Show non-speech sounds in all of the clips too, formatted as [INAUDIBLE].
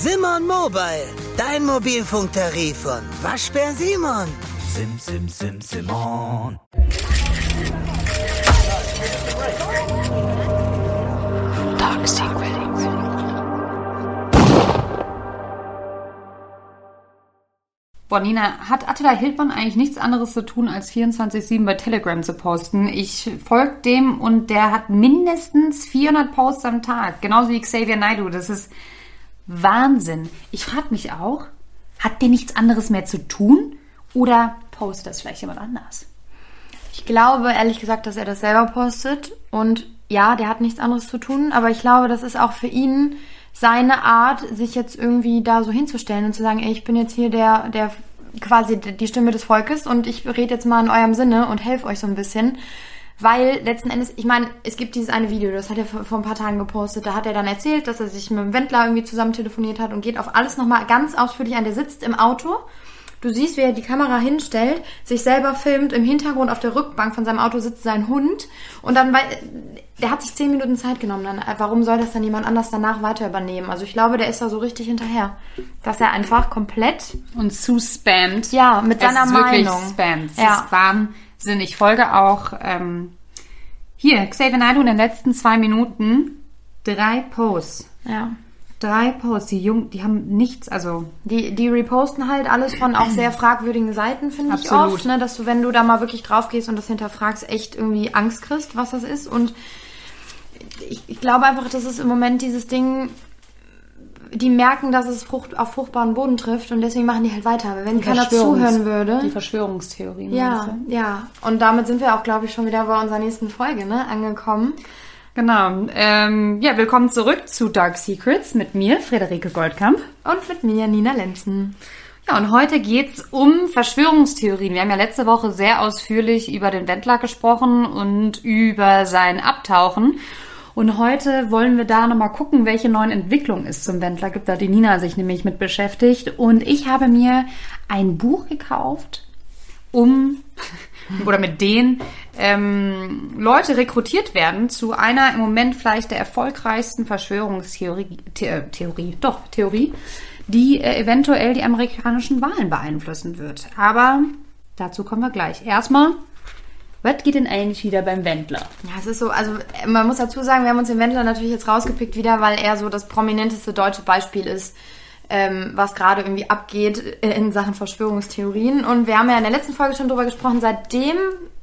Simon Mobile, dein Mobilfunktarif von Waschbär Simon. Sim, sim, sim, Simon. Dark Secret. Boah, Nina, hat Attila Hildmann eigentlich nichts anderes zu tun, als 24-7 bei Telegram zu posten? Ich folge dem und der hat mindestens 400 Posts am Tag. Genauso wie Xavier Naidoo. Das ist Wahnsinn. Ich frage mich auch, hat der nichts anderes mehr zu tun? Oder postet das vielleicht jemand anders? Ich glaube ehrlich gesagt, dass er das selber postet. Und ja, der hat nichts anderes zu tun. Aber ich glaube, das ist auch für ihn seine Art, sich jetzt irgendwie da so hinzustellen und zu sagen, ey, ich bin jetzt hier der, der quasi die Stimme des Volkes und ich rede jetzt mal in eurem Sinne und helfe euch so ein bisschen. Weil letzten Endes, ich meine, es gibt dieses eine Video, das hat er vor vor ein paar Tagen gepostet, da hat er dann erzählt, dass er sich mit dem Wendler irgendwie zusammen telefoniert hat und geht auf alles nochmal ganz ausführlich an. Der sitzt im Auto, du siehst, wie er die Kamera hinstellt, sich selber filmt, im Hintergrund auf der Rückbank von seinem Auto sitzt sein Hund und dann, weil, der hat sich zehn Minuten Zeit genommen, dann, warum soll das dann jemand anders danach weiter übernehmen? Also ich glaube, der ist da so richtig hinterher, dass er einfach komplett, Und zu spammt. ja, mit Es seiner ist wirklich Meinung. Spam. Es Ja. Wahnsinn. Ich folge auch ähm, hier, Xavier Naidoo in den letzten zwei Minuten drei Posts. Ja. Drei Posts. Die Jungen, die haben nichts, also Die, die reposten halt alles von auch sehr fragwürdigen Seiten, finde ich oft, ne? dass du, wenn du da mal wirklich drauf gehst und das hinterfragst, echt irgendwie Angst kriegst, was das ist. Und ich, ich glaube einfach, das ist im Moment dieses Ding, die merken, dass es Frucht, auf fruchtbaren Boden trifft und deswegen machen die halt weiter. Aber wenn keiner zuhören würde. Die Verschwörungstheorien. Ja, ja. Und damit sind wir auch, glaube ich, schon wieder bei unserer nächsten Folge, ne, angekommen. Genau. Ähm, ja, willkommen zurück zu Dark Secrets mit mir, Friederike Goldkamp. Und mit mir, Nina Lenzen. Ja, und heute geht's um Verschwörungstheorien. Wir haben ja letzte Woche sehr ausführlich über den Wendler gesprochen und über sein Abtauchen. Und heute wollen wir da nochmal gucken, welche neuen Entwicklungen es zum Wendler gibt. Da die Nina sich nämlich mit beschäftigt. Und ich habe mir ein Buch gekauft, um [LAUGHS] oder mit denen ähm, Leute rekrutiert werden zu einer im Moment vielleicht der erfolgreichsten Verschwörungstheorie, The Theorie, doch, Theorie, die äh, eventuell die amerikanischen Wahlen beeinflussen wird. Aber dazu kommen wir gleich. Erstmal, was geht denn eigentlich wieder beim Wendler? Ja, es ist so, also man muss dazu sagen, wir haben uns den Wendler natürlich jetzt rausgepickt wieder, weil er so das prominenteste deutsche Beispiel ist, ähm, was gerade irgendwie abgeht in Sachen Verschwörungstheorien. Und wir haben ja in der letzten Folge schon drüber gesprochen, seitdem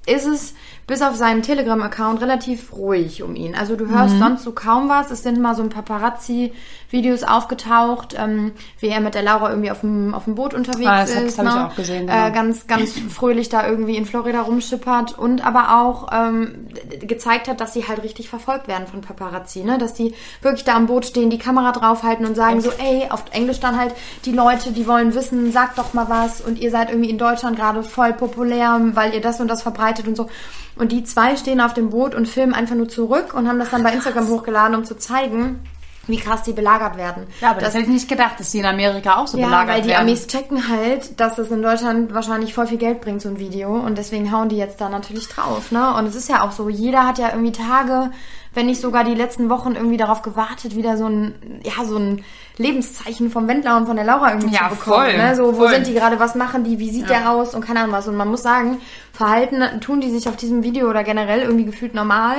ist es bis auf seinen Telegram-Account relativ ruhig um ihn. Also du hörst sonst so kaum was. Es sind mal so ein Paparazzi-Videos aufgetaucht, ähm, wie er mit der Laura irgendwie auf dem, auf dem Boot unterwegs Ah, das ist. hab ich ne? auch gesehen, genau. Äh, ganz, ganz fröhlich da irgendwie in Florida rumschippert und aber auch ähm, gezeigt hat, dass sie halt richtig verfolgt werden von Paparazzi, ne? Dass die wirklich da am Boot stehen, die Kamera draufhalten und sagen so, ey, auf Englisch dann halt die Leute, die wollen wissen, sagt doch mal was und ihr seid irgendwie in Deutschland gerade voll populär, weil ihr das und das verbreitet und so. Und die zwei stehen auf dem Boot und filmen einfach nur zurück und haben das dann bei Instagram hochgeladen, um zu zeigen, wie krass die belagert werden. Ja, aber das, hätte ich nicht gedacht, dass die in Amerika auch so Ja, belagert weil die werden. Amis checken halt, dass es in Deutschland wahrscheinlich voll viel Geld bringt, so ein Video. Und deswegen hauen die jetzt da natürlich drauf, ne? Und es ist ja auch so, jeder hat ja irgendwie Tage, wenn nicht sogar die letzten Wochen irgendwie darauf gewartet, wieder so ein, ja, so ein Lebenszeichen vom Wendler und von der Laura irgendwie Ja, zu bekommen. voll, ne? So, wo voll. sind die gerade, was machen die, wie sieht der aus und keine Ahnung was. Und man muss sagen, Verhalten tun die sich auf diesem Video oder generell irgendwie gefühlt normal.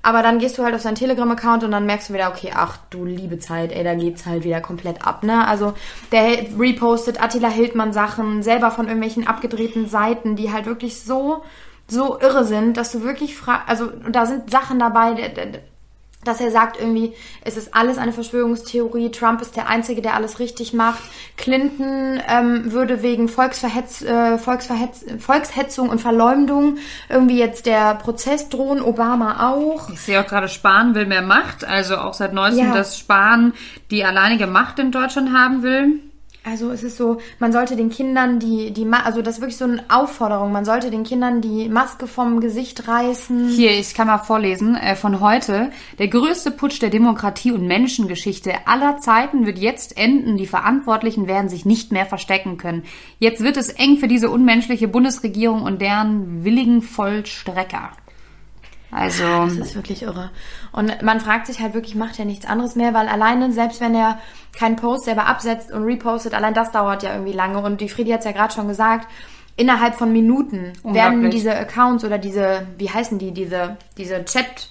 Aber dann gehst du halt auf seinen Telegram-Account und dann merkst du wieder, okay, ach du liebe Zeit, ey, da geht's halt wieder komplett ab, ne? Also der repostet Attila Hildmann Sachen, selber von irgendwelchen abgedrehten Seiten, die halt wirklich so, so irre sind, dass du wirklich fragst, also da sind Sachen dabei, dass er sagt irgendwie, es ist alles eine Verschwörungstheorie, Trump ist der Einzige, der alles richtig macht, Clinton ähm, würde wegen Volksverhetz, äh, Volksverhetz, Volkshetzung und Verleumdung irgendwie jetzt der Prozess drohen, Obama auch. Ich sehe auch gerade, Spahn will mehr Macht. Also auch seit neuestem, Ja. dass Spahn die alleinige Macht in Deutschland haben will. Also es ist so, man sollte den Kindern die, die also das ist wirklich so eine Aufforderung, man sollte den Kindern die Maske vom Gesicht reißen. Hier, ich kann mal vorlesen, äh, von heute. Der größte Putsch der Demokratie und Menschengeschichte aller Zeiten wird jetzt enden. Die Verantwortlichen werden sich nicht mehr verstecken können. Jetzt wird es eng für diese unmenschliche Bundesregierung und deren willigen Vollstrecker. Also Das ist wirklich irre. Und man fragt sich halt wirklich, macht er nichts anderes mehr, weil alleine, selbst wenn er keinen Post selber absetzt und repostet, allein das dauert ja irgendwie lange. Und die Friedi hat es ja gerade schon gesagt, innerhalb von Minuten werden diese Accounts oder diese, wie heißen die, diese, diese Chat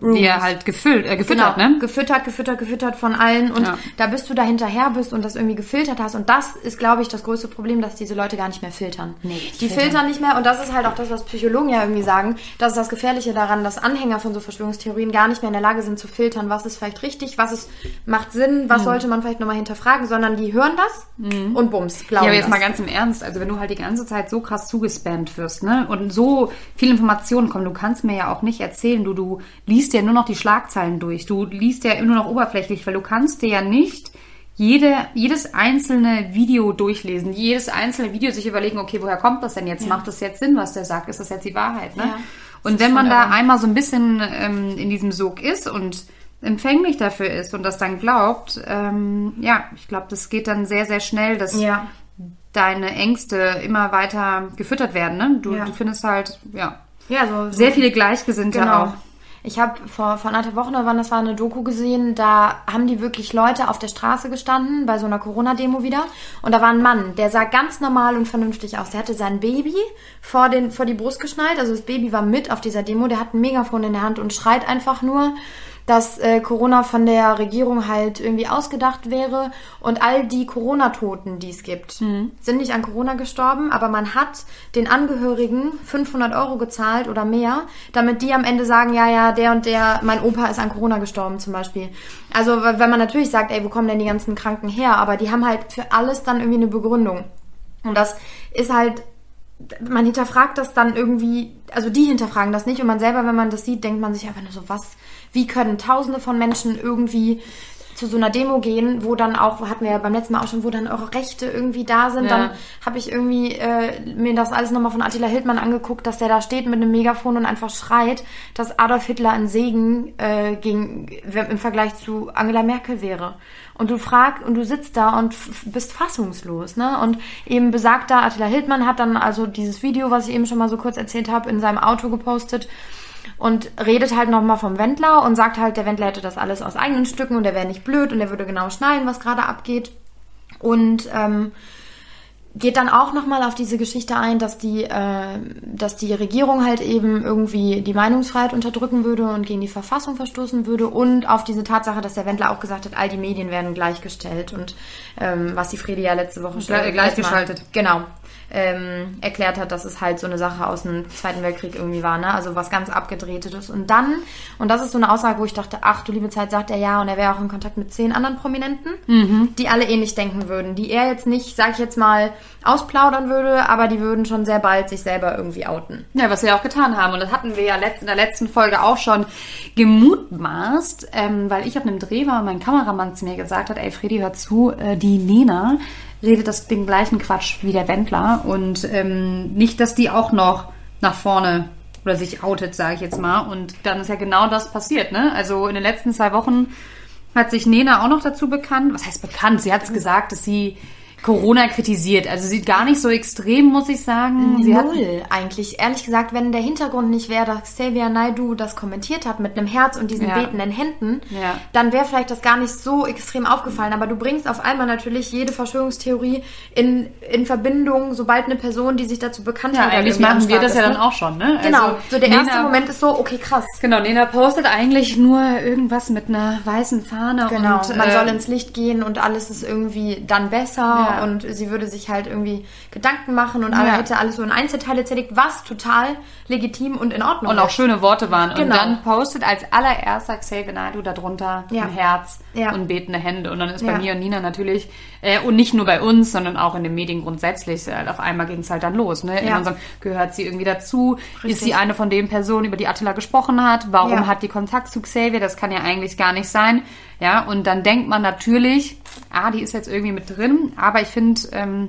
die er halt gefüllt, äh, gefüttert, genau, ne? gefüttert, gefüttert, gefüttert von allen und Ja. da bist du da hinterher bist und das irgendwie gefiltert hast und das ist, glaube ich, das größte Problem, dass diese Leute gar nicht mehr filtern. Nee, die die filtern nicht mehr und das ist halt auch das, was Psychologen ja irgendwie sagen, das ist das Gefährliche daran, dass Anhänger von so Verschwörungstheorien gar nicht mehr in der Lage sind zu filtern, was ist vielleicht richtig, was ist, macht Sinn, Mhm. was sollte man vielleicht nochmal hinterfragen, sondern die hören das und bums, glauben Ja, aber jetzt das. mal ganz im Ernst, also wenn du halt die ganze Zeit so krass zugespammt wirst, ne, und so viele Informationen kommen, du kannst mir ja auch nicht erzählen, du, du liest ja nur noch die Schlagzeilen durch, du liest ja nur noch oberflächlich, weil du kannst dir ja nicht jede, jedes einzelne Video durchlesen, jedes einzelne Video sich überlegen, okay, woher kommt das denn jetzt? Macht das jetzt Sinn, was der sagt? Ist das jetzt die Wahrheit, ne? Ja. Und wenn man da einmal so ein bisschen ähm, in diesem Sog ist und empfänglich dafür ist und das dann glaubt, ähm, ja, ich glaube, das geht dann sehr, sehr schnell, dass Ja. deine Ängste immer weiter gefüttert werden. Ne? Du, Ja. du findest halt, ja, Ja, so, so sehr viele Gleichgesinnte Genau. auch. Ich habe vor, vor anderthalb Wochen oder wann das war eine Doku gesehen, da haben die wirklich Leute auf der Straße gestanden, bei so einer Corona-Demo wieder. Und da war ein Mann, der sah ganz normal und vernünftig aus. Der hatte sein Baby vor, den, vor die Brust geschnallt, also das Baby war mit auf dieser Demo, der hat ein Megafon in der Hand und schreit einfach nur, dass äh, Corona von der Regierung halt irgendwie ausgedacht wäre und all die Corona-Toten, die es gibt, sind nicht an Corona gestorben, aber man hat den Angehörigen 500 Euro gezahlt oder mehr, damit die am Ende sagen, ja, ja, der und der, mein Opa ist an Corona gestorben zum Beispiel. Also wenn man natürlich sagt, ey, wo kommen denn die ganzen Kranken her? Aber die haben halt für alles dann irgendwie eine Begründung. Und das ist halt man hinterfragt das dann irgendwie, also die hinterfragen das nicht und man selber, wenn man das sieht, denkt man sich einfach nur so, was, wie können tausende von Menschen irgendwie zu so einer Demo gehen, wo dann auch, hatten wir ja beim letzten Mal auch schon, wo dann eure Rechte irgendwie da sind. Ja. Dann habe ich irgendwie äh, mir das alles nochmal von Attila Hildmann angeguckt, dass der da steht mit einem Megafon und einfach schreit, dass Adolf Hitler ein Segen äh, gegen, im Vergleich zu Angela Merkel wäre. Und du fragst und du sitzt da und bist fassungslos, ne? Und eben besagter Attila Hildmann hat dann also dieses Video, was ich eben schon mal so kurz erzählt habe, in seinem Auto gepostet und redet halt nochmal vom Wendler und sagt halt, der Wendler hätte das alles aus eigenen Stücken und der wäre nicht blöd und der würde genau schneiden, was gerade abgeht. Und ähm, geht dann auch nochmal auf diese Geschichte ein, dass die, äh, dass die Regierung halt eben irgendwie die Meinungsfreiheit unterdrücken würde und gegen die Verfassung verstoßen würde und auf diese Tatsache, dass der Wendler auch gesagt hat, all die Medien werden gleichgestellt und ähm, was die Fredi ja letzte Woche schon Gle- gleichgeschaltet. Genau. Ähm, erklärt hat, dass es halt so eine Sache aus dem Zweiten Weltkrieg irgendwie war, ne? Also was ganz abgedrehtes. Und dann, und das ist so eine Aussage, wo ich dachte, ach du liebe Zeit, sagt er ja, und er wäre auch in Kontakt mit zehn anderen Prominenten, die alle ähnlich denken würden, die er jetzt nicht, sag ich jetzt mal, ausplaudern würde, aber die würden schon sehr bald sich selber irgendwie outen. Ja, was wir auch getan haben. Und das hatten wir ja in der letzten Folge auch schon gemutmaßt, ähm, weil ich auf einem Dreh war und mein Kameramann zu mir gesagt hat, ey Freddy, hör zu, äh, die Nena redet das den gleichen Quatsch wie der Wendler und ähm, nicht, dass die auch noch nach vorne oder sich outet, sage ich jetzt mal. Und dann ist ja genau das passiert, ne? Also in den letzten zwei Wochen hat sich Nena auch noch dazu bekannt. Was heißt bekannt? Sie hat gesagt, dass sie Corona kritisiert. Also sie gar nicht so extrem, muss ich sagen. Sie Null eigentlich. Ehrlich gesagt, wenn der Hintergrund nicht wäre, dass Xavier Naidu das kommentiert hat mit einem Herz und diesen Ja. betenden Händen, Ja. dann wäre vielleicht das gar nicht so extrem aufgefallen. Aber du bringst auf einmal natürlich jede Verschwörungstheorie in, in Verbindung, sobald eine Person, die sich dazu bekannt Ja, hat, eigentlich irgendwie am machen wir das ja ist, dann ne? auch schon, ne? Genau. Also, so der erste Nena- Moment ist so, okay, krass. Genau, Nena postet eigentlich nur irgendwas mit einer weißen Fahne Genau, und man äh, soll ins Licht gehen und alles ist irgendwie dann besser Ja. und sie würde sich halt irgendwie Gedanken machen und alle Ja. hätte alles so in Einzelteile zerlegt, was total legitim und in Ordnung und auch ist. schöne Worte waren. Und Genau. dann postet als allererster Xavier Naidoo darunter Ja. ein Herz Ja. und betende Hände. Und dann ist bei Ja. mir und Nina natürlich, äh, und nicht nur bei uns, sondern auch in den Medien grundsätzlich, äh, auf einmal ging es halt dann los. Ne? In Ja. unserem, gehört sie irgendwie dazu? Ist Richtig. sie eine von den Personen, über die Attila gesprochen hat? Warum hat die Kontakt zu Xavier? Das kann ja eigentlich gar nicht sein. Ja, und dann denkt man natürlich, ah, die ist jetzt irgendwie mit drin, aber ich finde, ähm,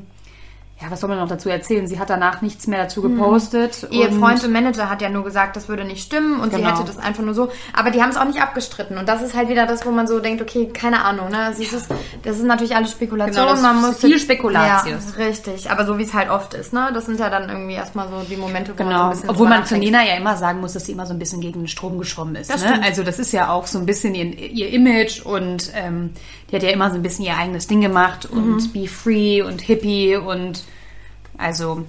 ja, was soll man noch dazu erzählen? Sie hat danach nichts mehr dazu gepostet. Ihr und- Freund und Manager hat ja nur gesagt, das würde nicht stimmen und sie Genau. hätte das einfach nur so. Aber die haben es auch nicht abgestritten. Und das ist halt wieder das, wo man so denkt, okay, keine Ahnung. Ne? Es ist, das ist natürlich alles Spekulation. Genau, das man ist muss viel Spekulatius. Ja, richtig. Aber so wie es halt oft ist. Ne? Das sind ja dann irgendwie erstmal so die Momente, wo man so Genau, ein bisschen obwohl man zu. Nina ja immer sagen muss, dass sie immer so ein bisschen gegen den Strom geschwommen ist. Das ne? stimmt. Also das ist ja auch so ein bisschen ihr, ihr Image und ähm, die hat ja immer so ein bisschen ihr eigenes Ding gemacht Mhm. und be free und hippie und also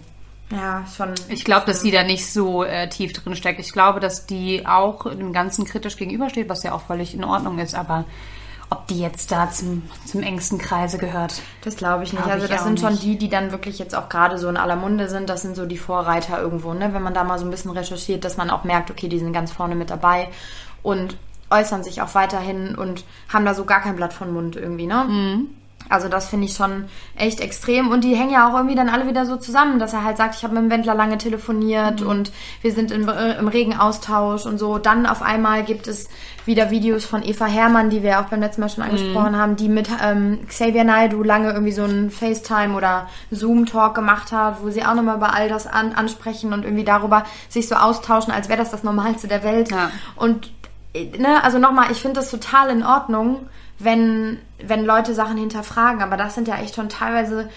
Ja, schon. ich glaube, dass sie da nicht so äh, tief drin steckt. Ich glaube, dass die auch dem Ganzen kritisch gegenübersteht, was ja auch völlig in Ordnung ist, aber ob die jetzt da zum, zum engsten Kreise gehört. Das glaube ich nicht. Glaub also ich das sind schon nicht. die, die dann wirklich jetzt auch gerade so in aller Munde sind. Das sind so die Vorreiter irgendwo, ne? Wenn man da mal so ein bisschen recherchiert, dass man auch merkt, okay, die sind ganz vorne mit dabei und äußern sich auch weiterhin und haben da so gar kein Blatt von Mund irgendwie, ne? Mhm. Also das finde ich schon echt extrem. Und die hängen ja auch irgendwie dann alle wieder so zusammen, dass er halt sagt, ich habe mit dem Wendler lange Mhm. telefoniert und wir sind im, äh, im regen Austausch und so. Dann auf einmal gibt es wieder Videos von Eva Herrmann, die wir auch beim letzten Mal schon angesprochen haben, die mit ähm, Xavier Naidoo lange irgendwie so einen FaceTime oder Zoom-Talk gemacht hat, wo sie auch nochmal über all das an, ansprechen und irgendwie darüber sich so austauschen, als wäre das das Normalste der Welt. Ja. Und ne, also nochmal, ich finde das total in Ordnung, wenn, wenn Leute Sachen hinterfragen, aber das sind ja echt schon teilweise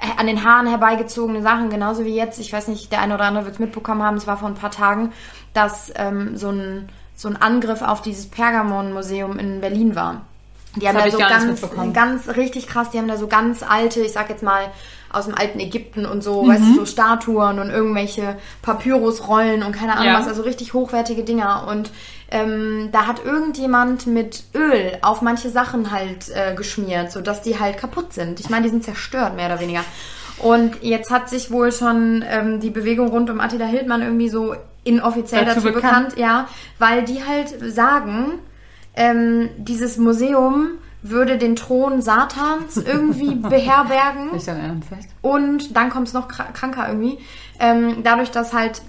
äh, an den Haaren herbeigezogene Sachen, genauso wie jetzt, ich weiß nicht, der eine oder andere wird es mitbekommen haben, es war vor ein paar Tagen, dass ähm, so, ein, so ein Angriff auf dieses Pergamon-Museum in Berlin war. Die haben hab da so ganz, ganz richtig krass, die haben da so ganz alte, ich sag jetzt mal, aus dem alten Ägypten und so, Mhm. weißt du, so Statuen und irgendwelche Papyrusrollen und keine Ahnung Ja. was, also richtig hochwertige Dinger. Und ähm, da hat irgendjemand mit Öl auf manche Sachen halt äh, geschmiert, sodass die halt kaputt sind. Ich meine, die sind zerstört, mehr oder weniger. Und jetzt hat sich wohl schon ähm, die Bewegung rund um Attila Hildmann irgendwie so inoffiziell Dazu dazu, bekannt. bekannt, ja, weil die halt sagen, ähm, dieses Museum würde den Thron Satans irgendwie [LAUGHS] beherbergen. Ernst? echt? Und dann kommt es noch kra- kranker irgendwie. Ähm, dadurch, dass halt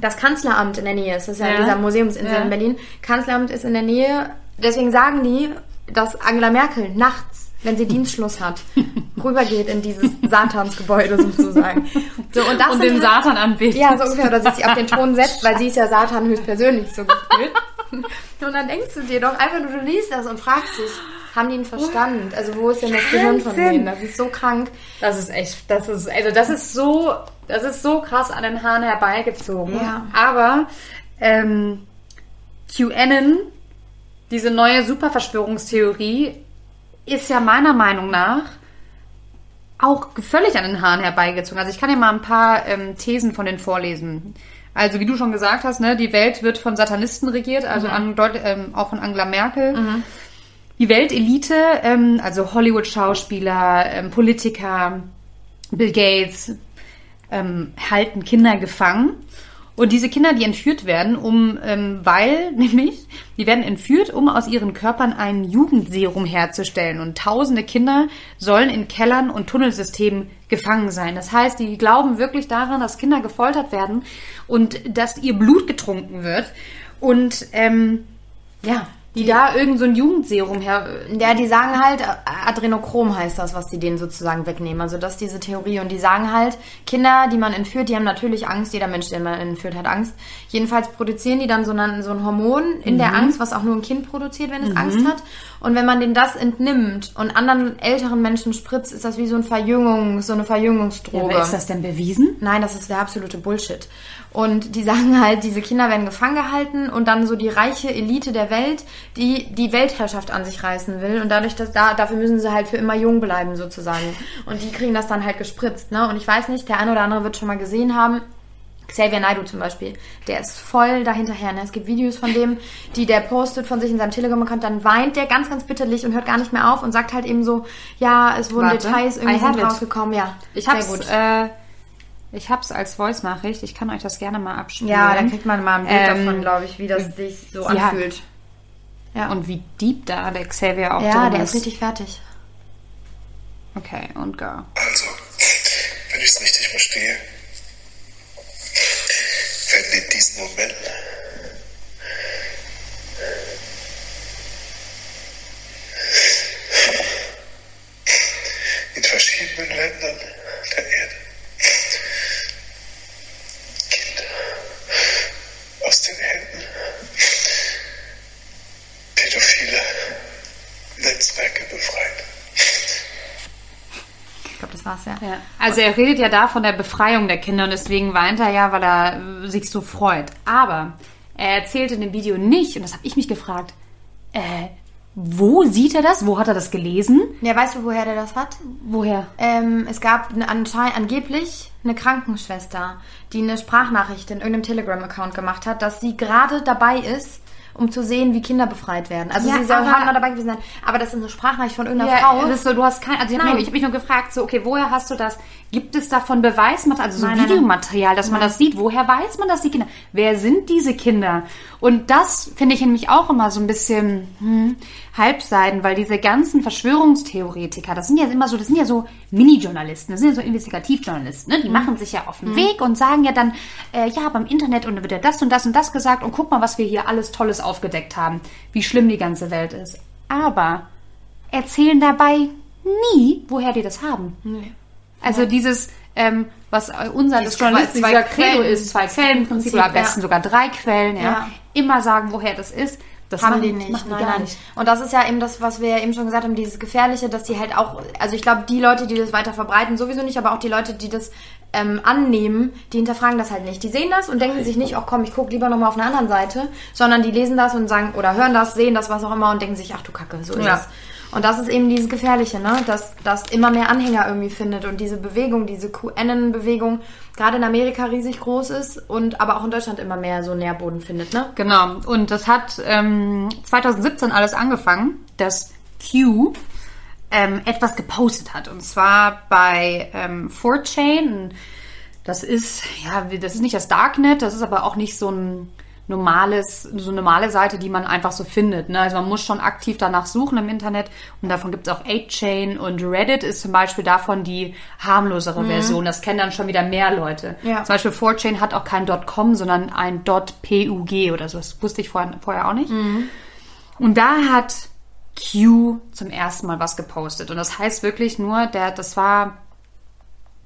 das Kanzleramt in der Nähe ist, das ist ja, Ja. dieser Museumsinsel Ja. in Berlin. Kanzleramt ist in der Nähe. Deswegen sagen die, dass Angela Merkel nachts, wenn sie Dienstschluss hat, [LAUGHS] rübergeht in dieses Satansgebäude sozusagen. So, und das Und den halt- Satan anbetet. ja, so ungefähr. Oder sich auf den Thron setzt, weil sie ist ja Satan höchstpersönlich so gefühlt. [LAUGHS] Und dann denkst du dir doch einfach nur, du liest das und fragst dich, haben die einen Verstand? Also wo ist denn das Gehirn von Wahnsinn. denen? Das ist so krank. Das ist echt, das ist, also das ist so, das ist so krass an den Haaren herbeigezogen. Ja. Aber ähm, QAnon, diese neue Superverschwörungstheorie, ist ja meiner Meinung nach auch völlig an den Haaren herbeigezogen. Also ich kann dir mal ein paar ähm, Thesen von denen vorlesen. Also wie du schon gesagt hast, ne, die Welt wird von Satanisten regiert, also an, deut- ähm, auch von Angela Merkel. Die Weltelite, ähm, also Hollywood-Schauspieler, ähm, Politiker, Bill Gates, ähm, halten Kinder gefangen. Und diese Kinder, die entführt werden, um, ähm, weil [LAUGHS] nämlich, die werden entführt, um aus ihren Körpern ein Jugendserum herzustellen. Und tausende Kinder sollen in Kellern und Tunnelsystemen gefangen sein. Das heißt, die glauben wirklich daran, dass Kinder gefoltert werden und dass ihr Blut getrunken wird. Und ähm, ja, die, da irgend so ein Jugendserum her. Ja, die sagen halt, äh, Adrenochrom heißt das, was die denen sozusagen wegnehmen. Also das ist diese Theorie. Und die sagen halt, Kinder, die man entführt, die haben natürlich Angst. Jeder Mensch, den man entführt, hat Angst. Jedenfalls produzieren die dann so ein, so ein Hormon in der Angst, was auch nur ein Kind produziert, wenn es Angst hat. Und wenn man denen das entnimmt und anderen älteren Menschen spritzt, ist das wie so ein Verjüngung, so eine Verjüngungsdroge. Aber ist das denn bewiesen? Nein, das ist der absolute Bullshit. Und die sagen halt, diese Kinder werden gefangen gehalten und dann so die reiche Elite der Welt, die die Weltherrschaft an sich reißen will. Und dadurch, dass da, dafür müssen sie halt für immer jung bleiben sozusagen. Und die kriegen das dann halt gespritzt, ne? Und ich weiß nicht, der eine oder andere wird schon mal gesehen haben, Xavier Naidoo zum Beispiel, der ist voll dahinterher. Ne? Es gibt Videos von dem, die der postet von sich in seinem Telegram-Account, dann weint der ganz, ganz bitterlich und hört gar nicht mehr auf und sagt halt eben so, ja, es wurden Warte. Details irgendwie rausgekommen. Ja, Ich hab's, gut. äh, ich hab's als Voice-Nachricht. Ich kann euch das gerne mal abspielen. Ja, dann kriegt man mal ein Bild Ähm, davon, glaube ich, wie das sich so ja. anfühlt. Ja. Und wie deep da der Xavier auch Ja, drin der ist richtig fertig. Okay, und go. Also, wenn ich es richtig verstehe, werden in diesen Momenten in verschiedenen Ländern Netzwerke befreit. Ich glaube, das war's ja. ja. Also er redet ja da von der Befreiung der Kinder und deswegen weint er ja, weil er sich so freut. Aber er erzählt in dem Video nicht, und das habe ich mich gefragt, äh, wo sieht er das? Wo hat er das gelesen? Ja, weißt du, woher der das hat? Woher? Ähm, es gab eine, angeblich eine Krankenschwester, die eine Sprachnachricht in irgendeinem Telegram-Account gemacht hat, dass sie gerade dabei ist, um zu sehen, wie Kinder befreit werden. Also Ja, sie soll aber- haben dabei gewesen sein. Aber das ist eine Sprachnachricht von irgendeiner Ja, Frau. das ist so, du hast kein, also ich habe mich nur gefragt, so, okay, woher hast du das? Gibt es davon Beweismaterial, also so Nein, nein, nein. Videomaterial, dass man das sieht? Woher weiß man, dass die Kinder, wer sind diese Kinder? Und das finde ich nämlich auch immer so ein bisschen hm, Halbseiden, weil diese ganzen Verschwörungstheoretiker, das sind ja immer so, das sind ja so Mini-Journalisten, das sind ja so Investigativjournalisten, Mhm. ne? die machen sich ja auf den Weg und sagen ja dann, äh, ja, beim Internet und da wird ja das und das und das gesagt und guck mal, was wir hier alles Tolles aufgedeckt haben, wie schlimm die ganze Welt ist. Aber erzählen dabei nie, woher die das haben. Also dieses, ähm, was äh, unser das Journalisten zwei Credo ist, zwei Quellen Prinzip oder am ja. besten sogar drei Quellen, ja. Ja. Immer sagen, woher das ist. Das haben die nicht. Machen die nein, nein. nicht. Und das ist ja eben das, was wir ja eben schon gesagt haben, dieses Gefährliche, dass die halt auch, also ich glaube, die Leute, die das weiter verbreiten, sowieso nicht, aber auch die Leute, die das ähm, annehmen, die hinterfragen das halt nicht. Die sehen das und denken sich nicht, ach komm, ich gucke lieber nochmal auf einer anderen Seite, sondern die lesen das und sagen, oder hören das, sehen das, was auch immer und denken sich, ach du Kacke, so ist Ja. es. Und das ist eben dieses Gefährliche, ne? dass das immer mehr Anhänger irgendwie findet und diese Bewegung, diese QAnon-Bewegung, gerade in Amerika riesig groß ist und aber auch in Deutschland immer mehr so Nährboden findet. Ne? Genau. Und das hat ähm, 2017 alles angefangen, dass Q ähm, etwas gepostet hat. Und zwar bei ähm, 4chan. Das ist, ja, das ist nicht das Darknet, das ist aber auch nicht so ein normales, so eine normale Seite, die man einfach so findet. Ne? Also man muss schon aktiv danach suchen im Internet und davon gibt es auch 8chan und Reddit ist zum Beispiel davon die harmlosere Version. Das kennen dann schon wieder mehr Leute. Ja. Zum Beispiel 4chan hat auch kein .com, sondern ein .pug oder so. Das wusste ich vorher, vorher auch nicht. Und da hat Q zum ersten Mal was gepostet. Und das heißt wirklich nur, der, das war,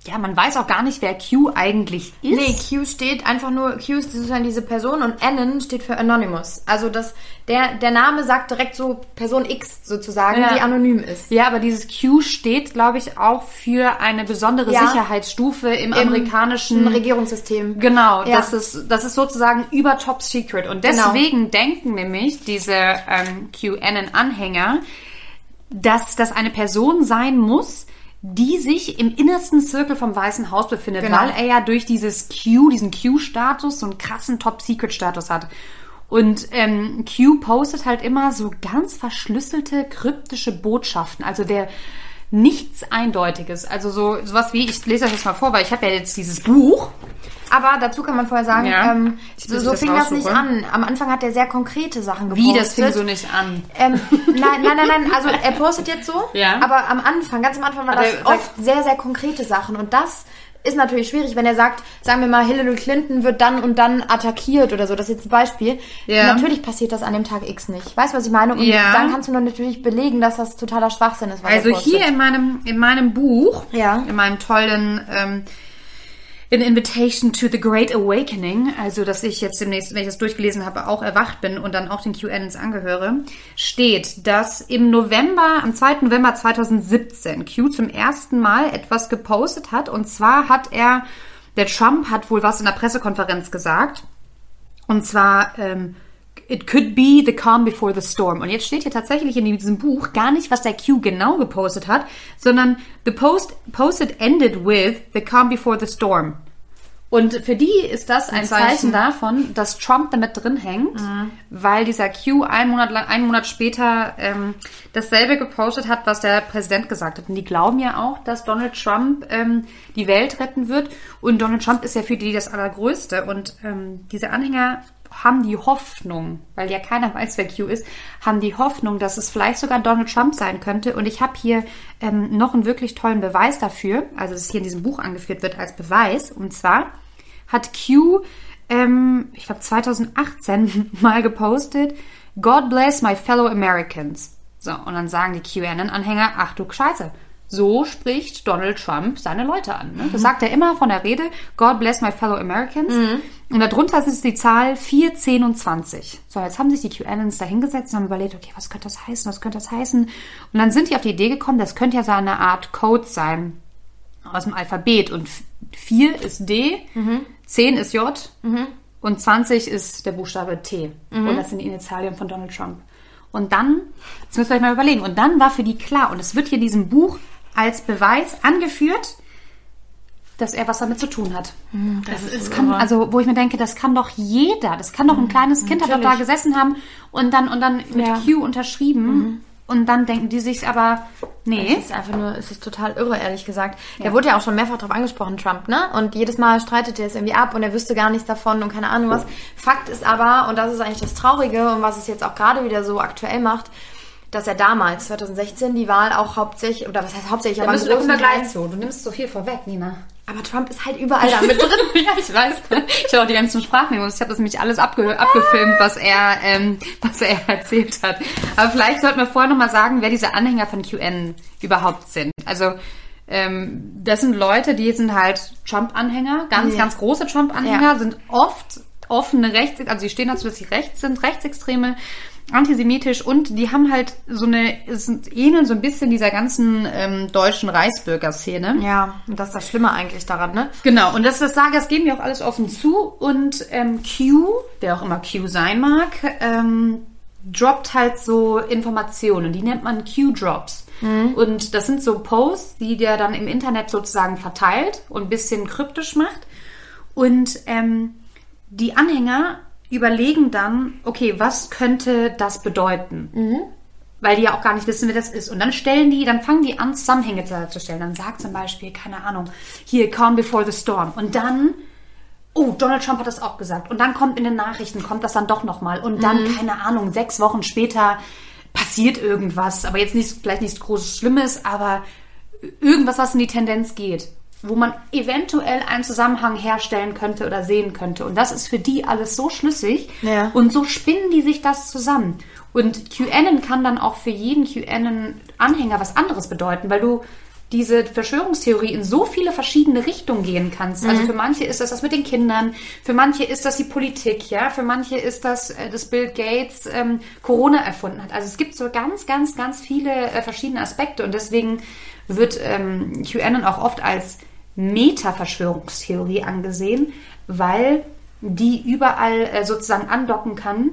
ja, man weiß auch gar nicht, wer Q eigentlich ist. Nee, Q steht einfach nur, Q ist sozusagen diese Person und Anon steht für Anonymous. Also das, der, der Name sagt direkt so Person X sozusagen, Ja. die anonym ist. Ja, aber dieses Q steht, glaube ich, auch für eine besondere Ja. Sicherheitsstufe im, amerikanischen Ein Regierungssystem. Genau, Ja. das ist das ist sozusagen über Top Secret und Genau. deswegen denken nämlich diese ähm, QAnon-Anhänger, dass das eine Person sein muss, die sich im innersten Zirkel vom Weißen Haus befindet, Genau. weil er ja durch dieses Q, diesen Q-Status, so einen krassen Top-Secret-Status hat. Und ähm, Q postet halt immer so ganz verschlüsselte, kryptische Botschaften. Also der nichts Eindeutiges. Also so sowas wie, ich lese euch das mal vor, weil ich habe ja jetzt dieses Buch. Aber dazu kann man vorher sagen, Ja. ähm, so, so das fing das nicht an. Am Anfang hat er sehr konkrete Sachen gepostet. Wie, das fing so nicht an. Ähm, [LAUGHS] nein, nein, nein, nein, also er postet jetzt so, Ja. aber am Anfang, ganz am Anfang war Aber das oft sehr, sehr konkrete Sachen und das ist natürlich schwierig, wenn er sagt, sagen wir mal, Hillary Clinton wird dann und dann attackiert oder so, das ist jetzt ein Beispiel. Ja. Natürlich passiert das an dem Tag X nicht. Weißt du, was ich meine? Und Ja. dann kannst du nur natürlich belegen, dass das totaler Schwachsinn ist, was Also er hier in meinem, in meinem Buch, Ja. in meinem tollen ähm, An Invitation to the Great Awakening, also dass ich jetzt demnächst, wenn ich das durchgelesen habe, auch erwacht bin und dann auch den QAnons angehöre, steht, dass im November, am 2. November 2017 Q zum ersten Mal etwas gepostet hat. Und zwar hat er, der Trump hat wohl was in der Pressekonferenz gesagt. Und zwar, ähm, it could be the calm before the storm. Und jetzt steht hier tatsächlich in diesem Buch gar nicht, was der Q genau gepostet hat, sondern the post posted ended with the calm before the storm. Und für die ist das ein, Zeichen. Zeichen. davon, dass Trump damit drin hängt, weil dieser Q einen Monat lang, einen Monat später ähm, dasselbe gepostet hat, was der Präsident gesagt hat. Und die glauben ja auch, dass Donald Trump ähm, die Welt retten wird. Und Donald Trump ist ja für die das Allergrößte. Und ähm, diese Anhänger haben die Hoffnung, weil ja keiner weiß, wer Q ist, haben die Hoffnung, dass es vielleicht sogar Donald Trump sein könnte. Und ich habe hier ähm, noch einen wirklich tollen Beweis dafür, also das hier in diesem Buch angeführt wird als Beweis. Und zwar hat Q, ähm, ich glaube 2018 [LAUGHS] mal gepostet, God bless my fellow Americans. So, und dann sagen die QAnon-Anhänger, ach du Scheiße, so spricht Donald Trump seine Leute an. Ne? Das sagt er immer von der Rede, God bless my fellow Americans. Und darunter ist die Zahl 4, 10 und 20. So, jetzt haben sich die QAnons da hingesetzt und haben überlegt, okay, was könnte das heißen, was könnte das heißen? Und dann sind die auf die Idee gekommen, das könnte ja so eine Art Code sein, aus dem Alphabet und 4 ist D, 10 ist J und 20 ist der Buchstabe T. Und das sind die Initialien von Donald Trump. Und dann, jetzt müssen wir euch mal überlegen, und dann war für die klar, und es wird hier in diesem Buch als Beweis angeführt, dass er was damit zu tun hat. das ist, kann, also, wo ich mir denke, das kann doch jeder, das kann doch ein kleines Kind, hat doch da gesessen haben und dann, und dann mit Ja. Q unterschrieben. Und dann denken die sich aber, nee. Es ist einfach nur, es ist total irre, ehrlich gesagt. Der wurde ja auch schon mehrfach darauf angesprochen, Trump, ne? Und jedes Mal streitet er es irgendwie ab und er wüsste gar nichts davon und keine Ahnung was. Fakt ist aber, und das ist eigentlich das Traurige und was es jetzt auch gerade wieder so aktuell macht, dass er damals, 2016, die Wahl auch hauptsächlich, oder was heißt hauptsächlich, aber Da einen müssen wir großen gleich Teil- zu. Du nimmst so viel vorweg, Nina. Aber Trump ist halt überall da mit drin. [LAUGHS] ja, ich weiß. Ich habe auch die ganzen Sprachmemos. Ich habe das nämlich alles abge abgefilmt, was er, ähm, was er [LAUGHS] erzählt hat. Aber vielleicht sollten wir vorher noch mal sagen, wer diese Anhänger von QN überhaupt sind. Also ähm, das sind Leute, die sind halt Trump-Anhänger, ganz, Ja. ganz große Trump-Anhänger, Ja. sind oft offene Rechts, also sie stehen dazu, dass sie rechts sind, Rechtsextreme, antisemitisch und die haben halt so eine, sind, ähneln so ein bisschen dieser ganzen ähm, deutschen Reichsbürgerszene. Ja, und das ist das Schlimme eigentlich daran, ne? Genau, und das, das sage, das geben wir auch alles offen zu. Und ähm, Q, wer auch immer Q sein mag, ähm, droppt halt so Informationen. Die nennt man Q-Drops. Und das sind so Posts, die der dann im Internet sozusagen verteilt und ein bisschen kryptisch macht. Und ähm, die Anhänger überlegen dann, okay, was könnte das bedeuten? weil die ja auch gar nicht wissen, wer das ist. Und dann stellen die, dann fangen die an, Zusammenhänge darzustellen. Dann sagt zum Beispiel, keine Ahnung, hier, Calm Before the Storm. Und dann, oh, Donald Trump hat das auch gesagt. Und dann kommt in den Nachrichten, kommt das dann doch nochmal. Und dann, keine Ahnung, sechs Wochen später passiert irgendwas. Aber jetzt nicht, vielleicht nichts Großes Schlimmes, aber irgendwas, was in die Tendenz geht. Wo man eventuell einen Zusammenhang herstellen könnte oder sehen könnte. Und das ist für die alles so schlüssig. Ja. Und so spinnen die sich das zusammen. Und QAnon kann dann auch für jeden QAnon-Anhänger was anderes bedeuten, weil du diese Verschwörungstheorie in so viele verschiedene Richtungen gehen kannst. Also für manche ist das das mit den Kindern, für manche ist das die Politik, ja, für manche ist das, äh, dass Bill Gates ähm, Corona erfunden hat. Also es gibt so ganz, ganz, ganz viele äh, verschiedene Aspekte und deswegen wird ähm, QAnon auch oft als Meta-Verschwörungstheorie angesehen, weil die überall äh, sozusagen andocken kann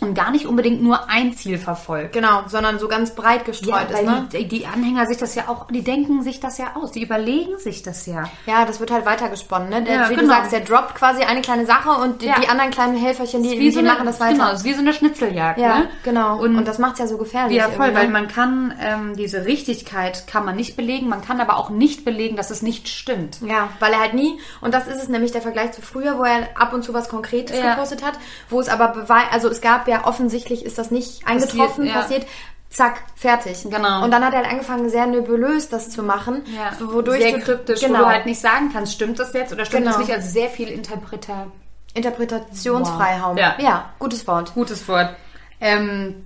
und gar nicht unbedingt nur ein Ziel verfolgt. Genau, sondern so ganz breit Ja, gestreut ist, weil ne? die, die Anhänger sich das ja auch, die denken sich das ja aus, die überlegen sich das ja. Ja, das wird halt weitergesponnen, ne? Der, Ja, wie du genau. sagst, der droppt quasi eine kleine Sache und die, Ja. die anderen kleinen Helferchen, die, Wie die so eine- machen das weiter. Genau, es ist wie so eine Schnitzeljagd. Ja, ne? genau. Und, Und, das macht's ja so gefährlich. ja, voll, irgendwie, weil ne? man kann ähm, diese Richtigkeit kann man nicht belegen, man kann aber auch nicht belegen, dass es nicht stimmt. Ja, weil er halt nie, und das ist es nämlich der Vergleich zu früher, wo er ab und zu was Konkretes Ja. gepostet hat, wo es aber beweis, also es gab ja offensichtlich ist das nicht eingetroffen, ja. passiert, zack, fertig. Genau. Und dann hat er halt angefangen, sehr nebulös das zu machen, so, wodurch sehr du, kryptisch, genau, wo du halt nicht sagen kannst, stimmt das jetzt oder stimmt Genau. das nicht, also sehr viel Interpreter. Interpretationsfreiraum. Wow. Ja. ja, gutes Wort. Gutes Wort. Ähm,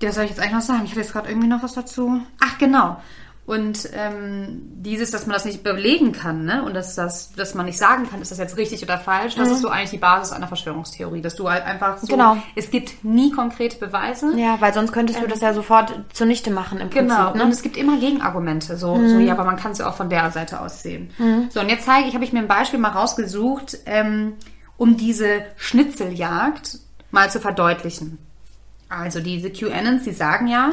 das soll ich jetzt eigentlich noch sagen. Ich hatte jetzt gerade irgendwie noch was dazu. Ach, genau. Und ähm, dieses, dass man das nicht belegen kann, ne? Und dass das, dass man nicht sagen kann, ist das jetzt richtig oder falsch, das ist so eigentlich die Basis einer Verschwörungstheorie. Dass du halt einfach so. Mhm. Genau. Es gibt nie konkrete Beweise. Ja, weil sonst könntest du das ja sofort zunichte machen im Prinzip. Genau, ne? und es gibt immer Gegenargumente. So, so ja, aber man kann es ja auch von der Seite aus sehen. So, und jetzt zeige ich, habe ich mir ein Beispiel mal rausgesucht, ähm, um diese Schnitzeljagd mal zu verdeutlichen. Also diese QAnons, die sagen ja,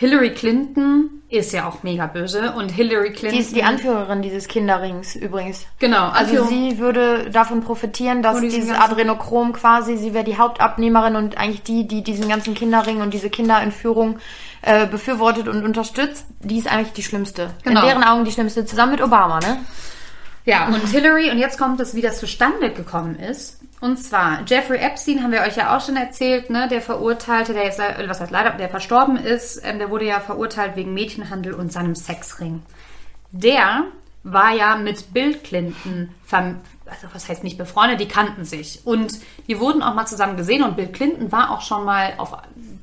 Hillary Clinton ist ja auch mega böse und Hillary Clinton. Die ist die Anführerin dieses Kinderrings übrigens. Genau, Also Anführung- sie würde davon profitieren, dass dieses Adrenochrom quasi, sie wäre die Hauptabnehmerin und eigentlich die, die diesen ganzen Kinderring und diese Kinderentführung äh, befürwortet und unterstützt. Die ist eigentlich die schlimmste. Genau. In deren Augen die schlimmste, zusammen mit Obama, ne? Ja, und Hillary, und jetzt kommt es, wie das zustande gekommen ist. Und zwar, Jeffrey Epstein haben wir euch ja auch schon erzählt, ne, der Verurteilte, der jetzt, äh, was heißt leider, der verstorben ist, ähm, der wurde ja verurteilt wegen Mädchenhandel und seinem Sexring. Der war ja mit Bill Clinton, also was heißt nicht befreundet, die kannten sich. Und die wurden auch mal zusammen gesehen und Bill Clinton war auch schon mal auf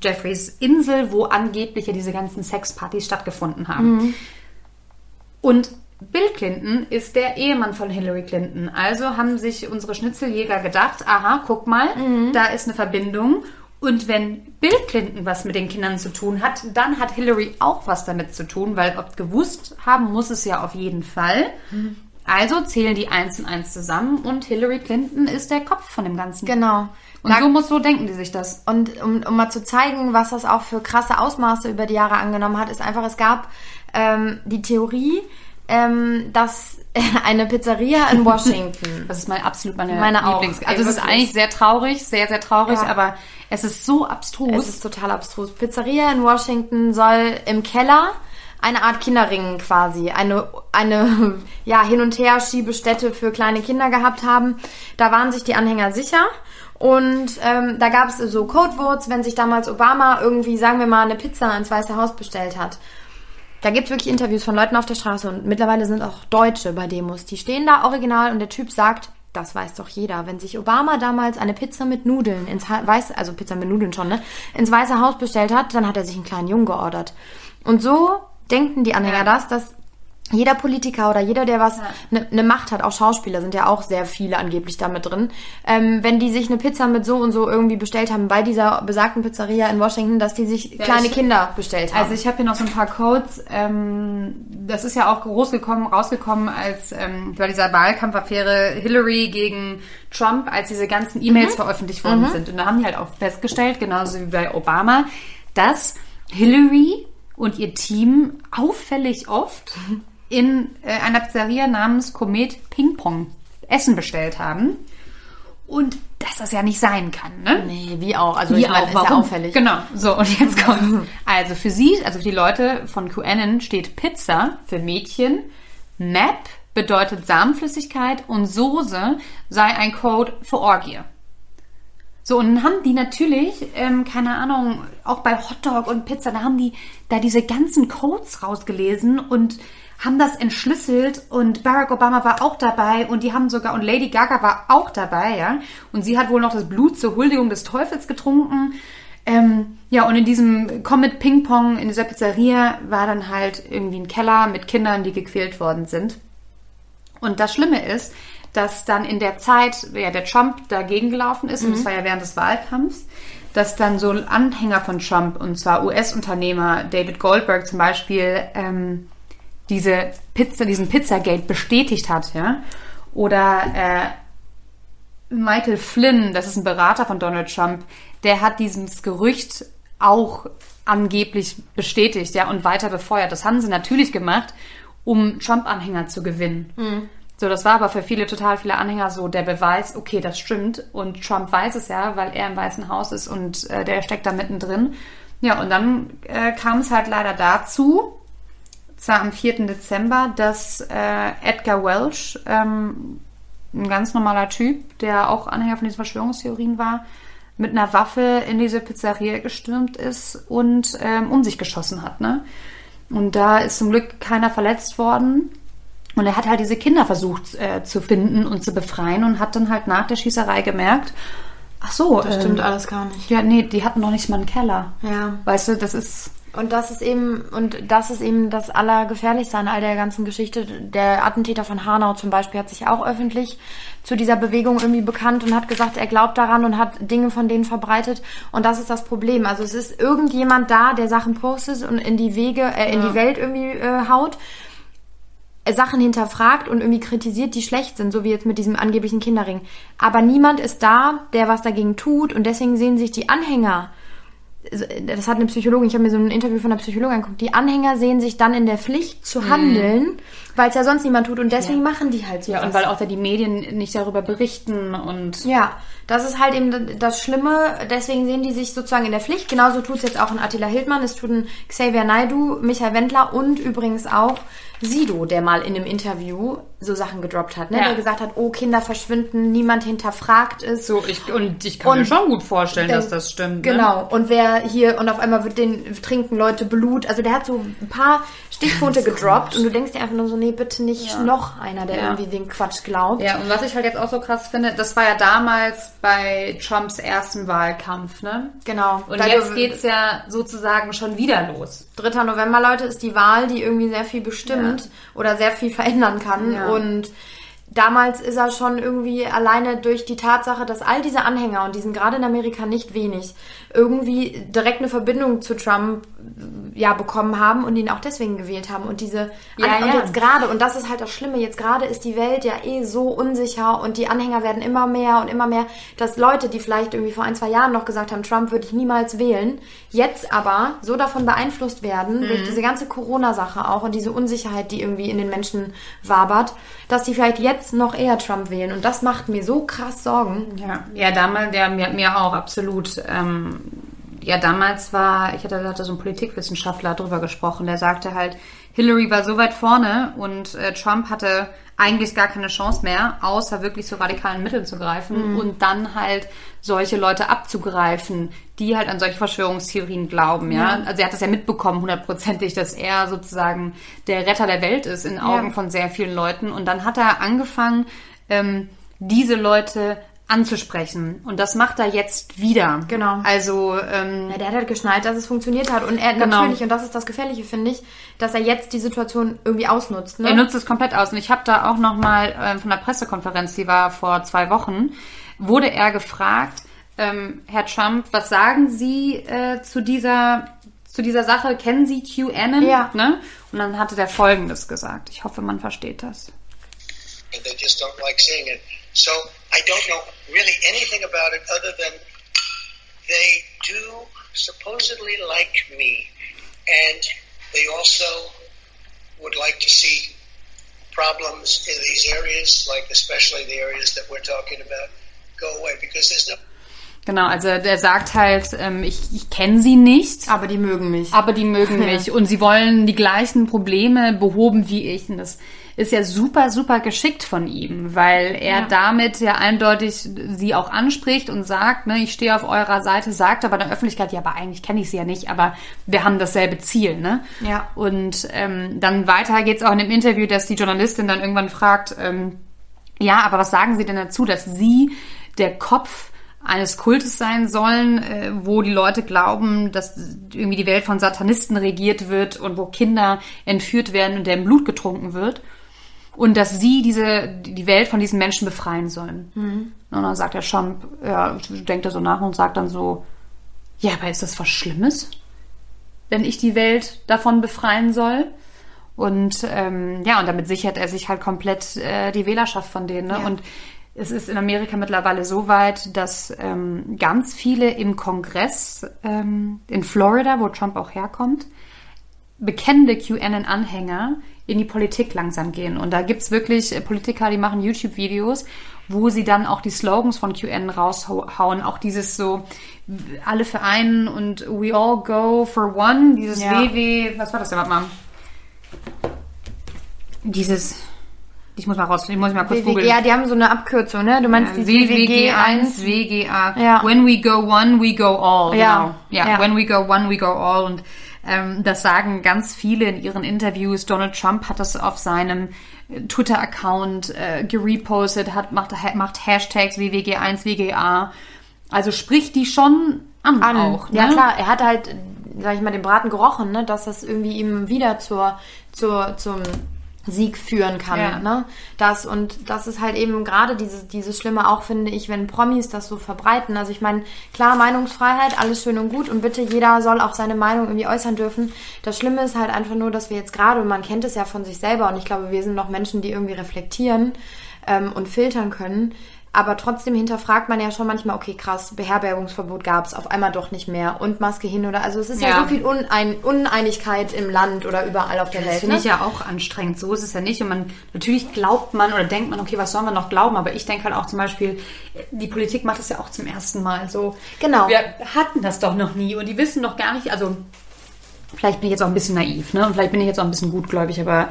Jeffreys Insel, wo angeblich ja diese ganzen Sexpartys stattgefunden haben. Und Bill Clinton ist der Ehemann von Hillary Clinton. Also haben sich unsere Schnitzeljäger gedacht, aha, guck mal, da ist eine Verbindung. Und wenn Bill Clinton was mit den Kindern zu tun hat, dann hat Hillary auch was damit zu tun, weil ob gewusst haben muss es ja auf jeden Fall. Also zählen die eins und eins zusammen und Hillary Clinton ist der Kopf von dem Ganzen. Genau. Und Da- so muss so denken die sich das. Und um, um mal zu zeigen, was das auch für krasse Ausmaße über die Jahre angenommen hat, ist einfach, es gab ähm, die Theorie, ähm, dass [LAUGHS] eine Pizzeria in Washington, [LAUGHS] Das ist mein absolut meine, Meine auch. Lieblings. Ey, Also es ist eigentlich sehr traurig, sehr, sehr traurig, Ja. aber es ist so abstrus. es ist total abstrus, Pizzeria in Washington soll im Keller eine Art Kinderringen quasi, eine, eine [LAUGHS] ja, Hin- und Her-Schiebestätte für kleine Kinder gehabt haben. Da waren sich die Anhänger sicher. Und ähm, da gab es so Codewords, wenn sich damals Obama irgendwie, sagen wir mal, eine Pizza ins Weiße Haus bestellt hat. Da gibt es wirklich Interviews von Leuten auf der Straße und mittlerweile sind auch Deutsche bei Demos. Die stehen da original und der Typ sagt, das weiß doch jeder. Wenn sich Obama damals eine Pizza mit Nudeln ins Ha- Weiß, also Pizza mit Nudeln schon, ne, ins Weiße Haus bestellt hat, dann hat er sich einen kleinen Jungen geordert. Und so denken die Anhänger das, dass jeder Politiker oder jeder, der was eine ne Macht hat, auch Schauspieler sind ja auch sehr viele angeblich damit drin, ähm, wenn die sich eine Pizza mit so und so irgendwie bestellt haben bei dieser besagten Pizzeria in Washington, dass die sich kleine ich- Kinder bestellt haben. Also ich habe hier noch so ein paar Codes. Ähm, das ist ja auch rausgekommen, rausgekommen als ähm, bei dieser Wahlkampfaffäre Hillary gegen Trump, als diese ganzen E-Mails veröffentlicht worden sind. Und da haben die halt auch festgestellt, genauso wie bei Obama, dass Hillary und ihr Team auffällig oft [LAUGHS] in äh, einer Pizzeria namens Komet Ping Pong Essen bestellt haben. Und dass das ja nicht sein kann, ne? nee, wie auch. Also Wie ich meine, auch, ist ja warum? auffällig. Genau, so und jetzt [LAUGHS] kommt's. Also für sie, also für die Leute von QAnon steht Pizza für Mädchen, Map bedeutet Samenflüssigkeit und Soße sei ein Code für Orgie. So, und dann haben die natürlich, ähm, keine Ahnung, auch bei Hotdog und Pizza, da haben die da diese ganzen Codes rausgelesen und haben das entschlüsselt und Barack Obama war auch dabei und die haben sogar, und Lady Gaga war auch dabei, ja. Und sie hat wohl noch das Blut zur Huldigung des Teufels getrunken. Ähm, ja, und in diesem Comet Ping Pong, in dieser Pizzeria, war dann halt irgendwie ein Keller mit Kindern, die gequält worden sind. Und das Schlimme ist, dass dann in der Zeit, ja, der Trump dagegen gelaufen ist, und das war ja während des Wahlkampfs, dass dann so Anhänger von Trump, und zwar US-Unternehmer David Goldberg zum Beispiel, ähm, diese Pizza, diesen Pizzagate bestätigt hat, ja. Oder äh, Michael Flynn, das ist ein Berater von Donald Trump, der hat dieses Gerücht auch angeblich bestätigt, ja, und weiter befeuert. Das haben sie natürlich gemacht, um Trump-Anhänger zu gewinnen. So, das war aber für viele, total viele Anhänger so der Beweis, okay, das stimmt. Und Trump weiß es ja, weil er im Weißen Haus ist und äh, der steckt da mittendrin. Ja, und dann äh, kam es halt leider dazu, zwar am 4. Dezember, dass äh, Edgar Welch, ähm, ein ganz normaler Typ, der auch Anhänger von diesen Verschwörungstheorien war, mit einer Waffe in diese Pizzeria gestürmt ist und ähm, um sich geschossen hat. Ne? Und da ist zum Glück keiner verletzt worden. Und er hat halt diese Kinder versucht äh, zu finden und zu befreien und hat dann halt nach der Schießerei gemerkt, ach so, Das ähm, stimmt alles gar nicht. ja, nee, die hatten noch nicht mal einen Keller. Ja. Weißt du, das ist Und das ist eben, und das ist eben das Allergefährlichste an all der ganzen Geschichte. Der Attentäter von Hanau zum Beispiel hat sich auch öffentlich zu dieser Bewegung irgendwie bekannt und hat gesagt, er glaubt daran und hat Dinge von denen verbreitet. Und das ist das Problem. Also es ist irgendjemand da, der Sachen postet und in die Wege, äh, in die Welt irgendwie äh, haut. äh, Sachen hinterfragt und irgendwie kritisiert, die schlecht sind, so wie jetzt mit diesem angeblichen Kinderring. Aber niemand ist da, der was dagegen tut und deswegen sehen sich die Anhänger das hat eine Psychologin, ich habe mir so ein Interview von einer Psychologin angeguckt, die Anhänger sehen sich dann in der Pflicht zu handeln, weil es ja sonst niemand tut und deswegen machen die halt so. Ja, und weil auch da die Medien nicht darüber berichten und Ja, das ist halt eben das Schlimme. Deswegen sehen die sich sozusagen in der Pflicht. Genauso tut es jetzt auch ein Attila Hildmann, es tut ein Xavier Naidu, Michael Wendler und übrigens auch Sido, der mal in einem Interview so Sachen gedroppt hat, ne? Ja. der gesagt hat, oh, Kinder verschwinden, niemand hinterfragt es. so. Ich, und ich kann mir Und schon gut vorstellen, dann- dass das stimmt. Genau. Und wer hier, und auf einmal wird den, trinken Leute Blut. Also der hat so ein paar Stichpunkte [LAUGHS] gedroppt und du denkst dir einfach nur so, nee, bitte nicht noch einer, der Ja. irgendwie den Quatsch glaubt. Ne? Ja, und was ich halt jetzt auch so krass finde, das war ja damals bei Trumps ersten Wahlkampf, ne? Genau. Und Da- jetzt geht's ja sozusagen schon wieder los. 3. November, Leute, ist die Wahl, die irgendwie sehr viel bestimmt oder sehr viel verändern kann. Ja. Und damals ist er schon irgendwie alleine durch die Tatsache, dass all diese Anhänger, und die sind gerade in Amerika nicht wenig, irgendwie direkt eine Verbindung zu Trump ja bekommen haben und ihn auch deswegen gewählt haben und diese Ja, und ja. jetzt gerade und das ist halt das Schlimme jetzt gerade ist die Welt ja eh so unsicher und die Anhänger werden immer mehr und immer mehr dass Leute die vielleicht irgendwie vor ein zwei Jahren noch gesagt haben Trump würde ich niemals wählen jetzt aber so davon beeinflusst werden durch Mhm. diese ganze Corona Sache auch und diese Unsicherheit die irgendwie in den Menschen wabert dass die vielleicht jetzt noch eher Trump wählen und das macht mir so krass Sorgen Ja, ja damals, ja, mir, mir auch, absolut. Ähm, ja, damals war, ich hatte, hatte so ein Politikwissenschaftler drüber gesprochen, der sagte halt, Hillary war so weit vorne und äh, Trump hatte eigentlich gar keine Chance mehr, außer wirklich zu radikalen Mitteln zu greifen und dann halt solche Leute abzugreifen, die halt an solche Verschwörungstheorien glauben, ja. Also er hat das ja mitbekommen, hundertprozentig, dass er sozusagen der Retter der Welt ist in Augen Ja. von sehr vielen Leuten. Und dann hat er angefangen, ähm, diese Leute anzusprechen. Und das macht er jetzt wieder. Genau. Also, ähm, Ja, der hat halt geschnallt, dass es funktioniert hat. Und er Genau. natürlich, und das ist das Gefährliche, finde ich, dass er jetzt die Situation irgendwie ausnutzt. Ne? Er nutzt es komplett aus. Und ich habe da auch noch mal ähm, von der Pressekonferenz, die war vor zwei Wochen, wurde er gefragt, ähm, Herr Trump, was sagen Sie äh, zu dieser zu dieser Sache? Kennen Sie QAnon? Ja. Ne? Und dann hatte der Folgendes gesagt. Ich hoffe, man versteht das. and they just don't like seeing it. So I don't know really anything about it other than they do supposedly like me, and they also would like to see problems in these areas, like especially the areas that we're talking about, go away because there's no Genau, also der sagt halt, ähm, ich, ich kenne sie nicht, Aber die mögen mich. aber die mögen [LAUGHS] mich und sie wollen die gleichen Probleme behoben wie ich. Und das ist ja super, super geschickt von ihm, weil er Ja. damit ja eindeutig sie auch anspricht und sagt, ne, ich stehe auf eurer Seite, sagt aber in der Öffentlichkeit, ja, aber eigentlich kenne ich sie ja nicht, aber wir haben dasselbe Ziel, ne? Ja. Und ähm, dann weiter geht's auch in dem Interview, dass die Journalistin dann irgendwann fragt, ähm, ja, aber was sagen Sie denn dazu, dass Sie der Kopf eines Kultes sein sollen, äh, wo die Leute glauben, dass irgendwie die Welt von Satanisten regiert wird und wo Kinder entführt werden und deren Blut getrunken wird und dass sie diese die Welt von diesen Menschen befreien sollen. Und dann sagt der Trump, ja, denkt er so nach und sagt dann so, ja, aber ist das was Schlimmes, wenn ich die Welt davon befreien soll? Und ähm, ja, und damit sichert er sich halt komplett äh, die Wählerschaft von denen. Ne? Ja. Und es ist in Amerika mittlerweile so weit, dass ähm, ganz viele im Kongress ähm, in Florida, wo Trump auch herkommt, bekennende QAnon-Anhänger in die Politik langsam gehen. Und da gibt's wirklich äh, Politiker, die machen YouTube-Videos, wo sie dann auch die Slogans von QAnon raushauen. Auch dieses so, alle für einen und we all go for one. Dieses Ja. WW, was war das denn, warte mal? Dieses, ich muss mal raus, ich muss mal kurz WWG, googeln. ja, die haben so eine Abkürzung, ne? Du meinst die WWG 1, WWG1. WGA. Ja. When we go one, we go all. Ja. Genau. Ja. Ja. When we go one, we go all. Und ähm, das sagen ganz viele in ihren Interviews. Donald Trump hat das auf seinem äh, Twitter-Account äh, gerepostet, hat, macht, macht Hashtags WWG1, WGA. Also spricht die schon an, an. auch. Ne? Ja klar, er hat halt, sag ich mal, den Braten gerochen, ne? Dass das irgendwie ihm wieder zur, zur, zum Sieg führen kann. Ja. Ne? Das und das ist halt eben gerade dieses, dieses Schlimme auch, finde ich, wenn Promis das so verbreiten. Also ich meine, klar, Meinungsfreiheit, alles schön und gut und bitte jeder soll auch seine Meinung irgendwie äußern dürfen. Das Schlimme ist halt einfach nur, dass wir jetzt gerade, und man kennt es ja von sich selber und ich glaube, wir sind noch Menschen, die irgendwie reflektieren ähm, und filtern können. Aber trotzdem hinterfragt man ja schon manchmal, okay, krass, Beherbergungsverbot gab es auf einmal doch nicht mehr und Maske hin oder also es ist ja, Ja. so viel Unein Uneinigkeit im Land oder überall auf der Das Welt. finde ne? ich ja auch anstrengend. So ist es ja nicht. Und man, natürlich glaubt man oder denkt man, okay, was soll man noch glauben? Aber ich denke halt auch zum Beispiel, die Politik macht das ja auch zum ersten Mal so. Genau. Wir hatten das doch noch nie und die wissen doch gar nicht, also vielleicht bin ich jetzt auch ein bisschen naiv, ne? Und vielleicht bin ich jetzt auch ein bisschen gutgläubig, aber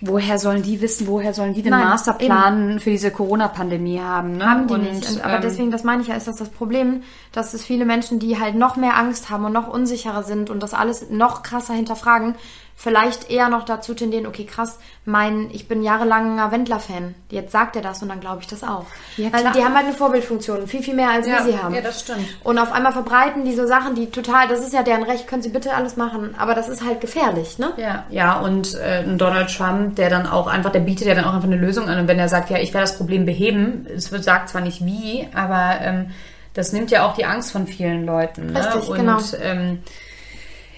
woher sollen die wissen, woher sollen die den Nein, Masterplan für diese Corona-Pandemie haben? Ne? Haben die und, nicht. Und, aber ähm, deswegen, das meine ich ja, ist das das Problem, dass es viele Menschen, die halt noch mehr Angst haben und noch unsicherer sind und das alles noch krasser hinterfragen, vielleicht eher noch dazu tendieren, okay, krass, mein, ich bin jahrelanger Wendler-Fan. Jetzt sagt er das und dann glaube ich das auch. Ja, Weil klar. die haben halt eine Vorbildfunktion, viel, viel mehr als Ja, wir sie haben. ja, das stimmt. Und auf einmal verbreiten die so Sachen, die total, das ist ja deren Recht, können sie bitte alles machen, aber das ist halt gefährlich, ne? Ja, ja, und äh, Donald Trump, der dann auch einfach, der bietet ja dann auch einfach eine Lösung an. Und wenn er sagt, ja, ich werde das Problem beheben, es wird sagt zwar nicht wie, aber ähm, das nimmt ja auch die Angst von vielen Leuten. Ne? Richtig, und genau. ähm,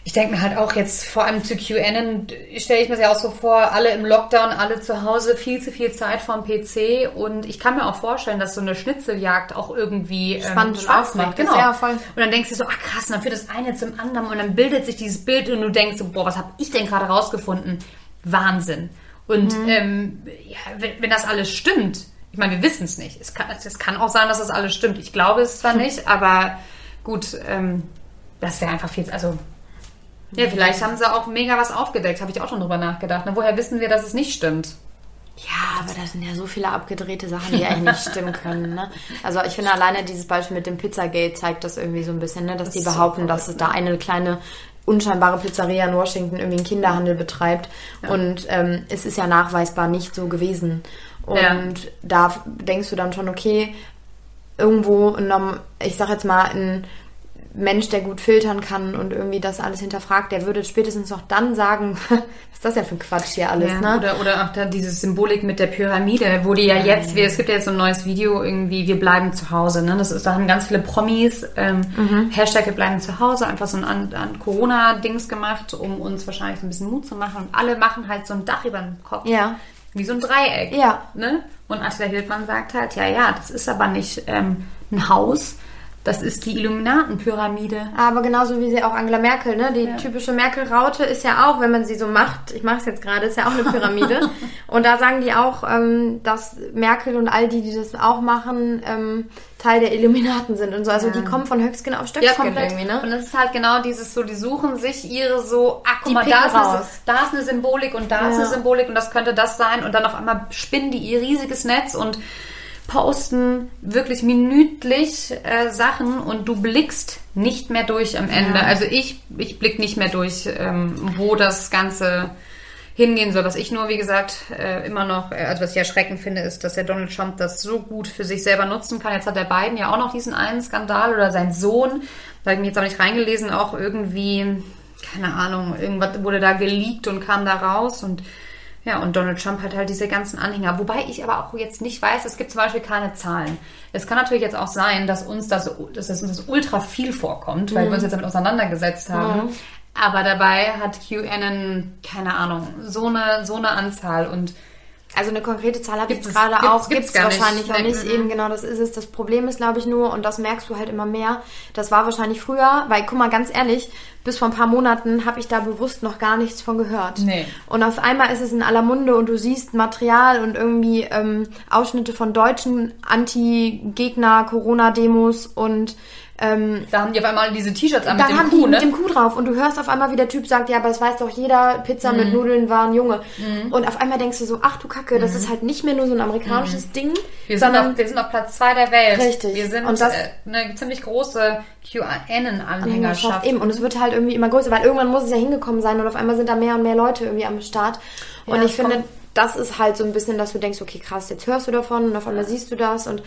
ich denke mir halt auch jetzt, vor allem zu QAnon, stelle ich mir das ja auch so vor, alle im Lockdown, alle zu Hause, viel zu viel Zeit vorm PC. Und ich kann mir auch vorstellen, dass so eine Schnitzeljagd auch irgendwie ähm, Spannend und Spaß macht. Genau. ja, voll. Und dann denkst du so, ach krass, dann führt das eine zum anderen und dann bildet sich dieses Bild und du denkst so, boah, was habe ich denn gerade rausgefunden? Wahnsinn. Und Mhm. ähm, ja, wenn, wenn das alles stimmt, ich meine, wir wissen es nicht. Es kann, es kann auch sein, dass das alles stimmt. Ich glaube es zwar [LAUGHS] nicht, aber gut, ähm, das wäre einfach viel, also ja, vielleicht haben sie auch mega was aufgedeckt, habe ich auch schon drüber nachgedacht. Ne? Woher wissen wir, dass es nicht stimmt? Ja, aber da sind ja so viele abgedrehte Sachen, die eigentlich nicht stimmen können. Ne? Also ich finde alleine dieses Beispiel mit dem Pizzagate zeigt das irgendwie so ein bisschen, ne? dass die ist so behaupten, dass es da eine kleine unscheinbare Pizzeria in Washington irgendwie einen Kinderhandel betreibt. Und ähm, es ist ja nachweisbar nicht so gewesen. Und Ja. da denkst du dann schon, okay, irgendwo, ich sag jetzt mal, ein Mensch, der gut filtern kann und irgendwie das alles hinterfragt, der würde spätestens noch dann sagen, [LAUGHS] was ist das denn für ein Quatsch hier alles, Ja, ne? Oder, oder auch da diese Symbolik mit der Pyramide, wo die ja jetzt, wir, es gibt ja jetzt so ein neues Video irgendwie, wir bleiben zu Hause. Ne? Das ist, da haben ganz viele Promis ähm, Mhm. Hashtag wir bleiben zu Hause, einfach so ein an, an Corona-Dings gemacht, um uns wahrscheinlich so ein bisschen Mut zu machen. Und alle machen halt so ein Dach über den Kopf. Ja. Wie so ein Dreieck. Ja. Ne? Und Attila Hildmann sagt halt, ja, ja, das ist aber nicht ähm, ein Haus, das ist die Illuminatenpyramide. Aber genauso wie sie auch Angela Merkel, ne? Die typische Merkel-Raute ist ja auch, wenn man sie so macht, ich mache es jetzt gerade, ist ja auch eine Pyramide. [LAUGHS] und da sagen die auch, ähm, dass Merkel und all die, die das auch machen, ähm, Teil der Illuminaten sind und so. Also die kommen von Höchstgen auf Stöckskin irgendwie, ne? Und das ist halt genau dieses so, die suchen sich ihre so, ah, guck Die mal, da ist, eine, da ist eine Symbolik und da ist Ja. eine Symbolik und das könnte das sein und dann auf einmal spinnen die ihr riesiges Netz und posten wirklich minütlich äh, Sachen und du blickst nicht mehr durch am Ende. Also ich, ich blick nicht mehr durch, ähm, wo das Ganze hingehen soll. Was ich nur, wie gesagt, äh, immer noch, äh, also was ich erschreckend finde, ist, dass der Donald Trump das so gut für sich selber nutzen kann. Jetzt hat der Biden ja auch noch diesen einen Skandal oder sein Sohn, da habe ich mir jetzt auch nicht reingelesen, auch irgendwie, keine Ahnung, irgendwas wurde da geleakt und kam da raus und ja, und Donald Trump hat halt diese ganzen Anhänger. Wobei ich aber auch jetzt nicht weiß, es gibt zum Beispiel keine Zahlen. Es kann natürlich jetzt auch sein, dass uns das, dass uns das ultra viel vorkommt, weil wir uns jetzt damit auseinandergesetzt haben. Aber dabei hat QAnon, keine Ahnung, so eine, so eine Anzahl und Also eine konkrete Zahl habe ich gerade auch, gibt's gibt es gar nicht. wahrscheinlich auch nicht. Eben genau, das ist es. Das Problem ist, glaube ich, nur, und das merkst du halt immer mehr, das war wahrscheinlich früher, weil, guck mal, ganz ehrlich, bis vor ein paar Monaten habe ich da bewusst noch gar nichts von gehört. Nee. Und auf einmal ist es in aller Munde und du siehst Material und irgendwie ähm, Ausschnitte von deutschen Anti-Gegner-Corona-Demos und ähm, da haben die auf einmal diese T-Shirts an mit dann dem haben Kuh, die ne? mit dem Kuh drauf und du hörst auf einmal, wie der Typ sagt, ja, aber das weiß doch jeder, Pizza Mhm. mit Nudeln war ein Junge. Und auf einmal denkst du so, ach du Kacke, das ist halt nicht mehr nur so ein amerikanisches Ding, Mhm. Wir sind, sondern auf, wir sind auf Platz zwei der Welt. Richtig. Wir sind Und das- äh, eine ziemlich große QAnon-Anhängerschaft. eben. Und es wird halt irgendwie immer größer, weil irgendwann muss es ja hingekommen sein und auf einmal sind da mehr und mehr Leute irgendwie am Start. Und Ja, ich finde, das ist halt so ein bisschen, dass du denkst, okay, krass, jetzt hörst du davon und auf einmal siehst du das und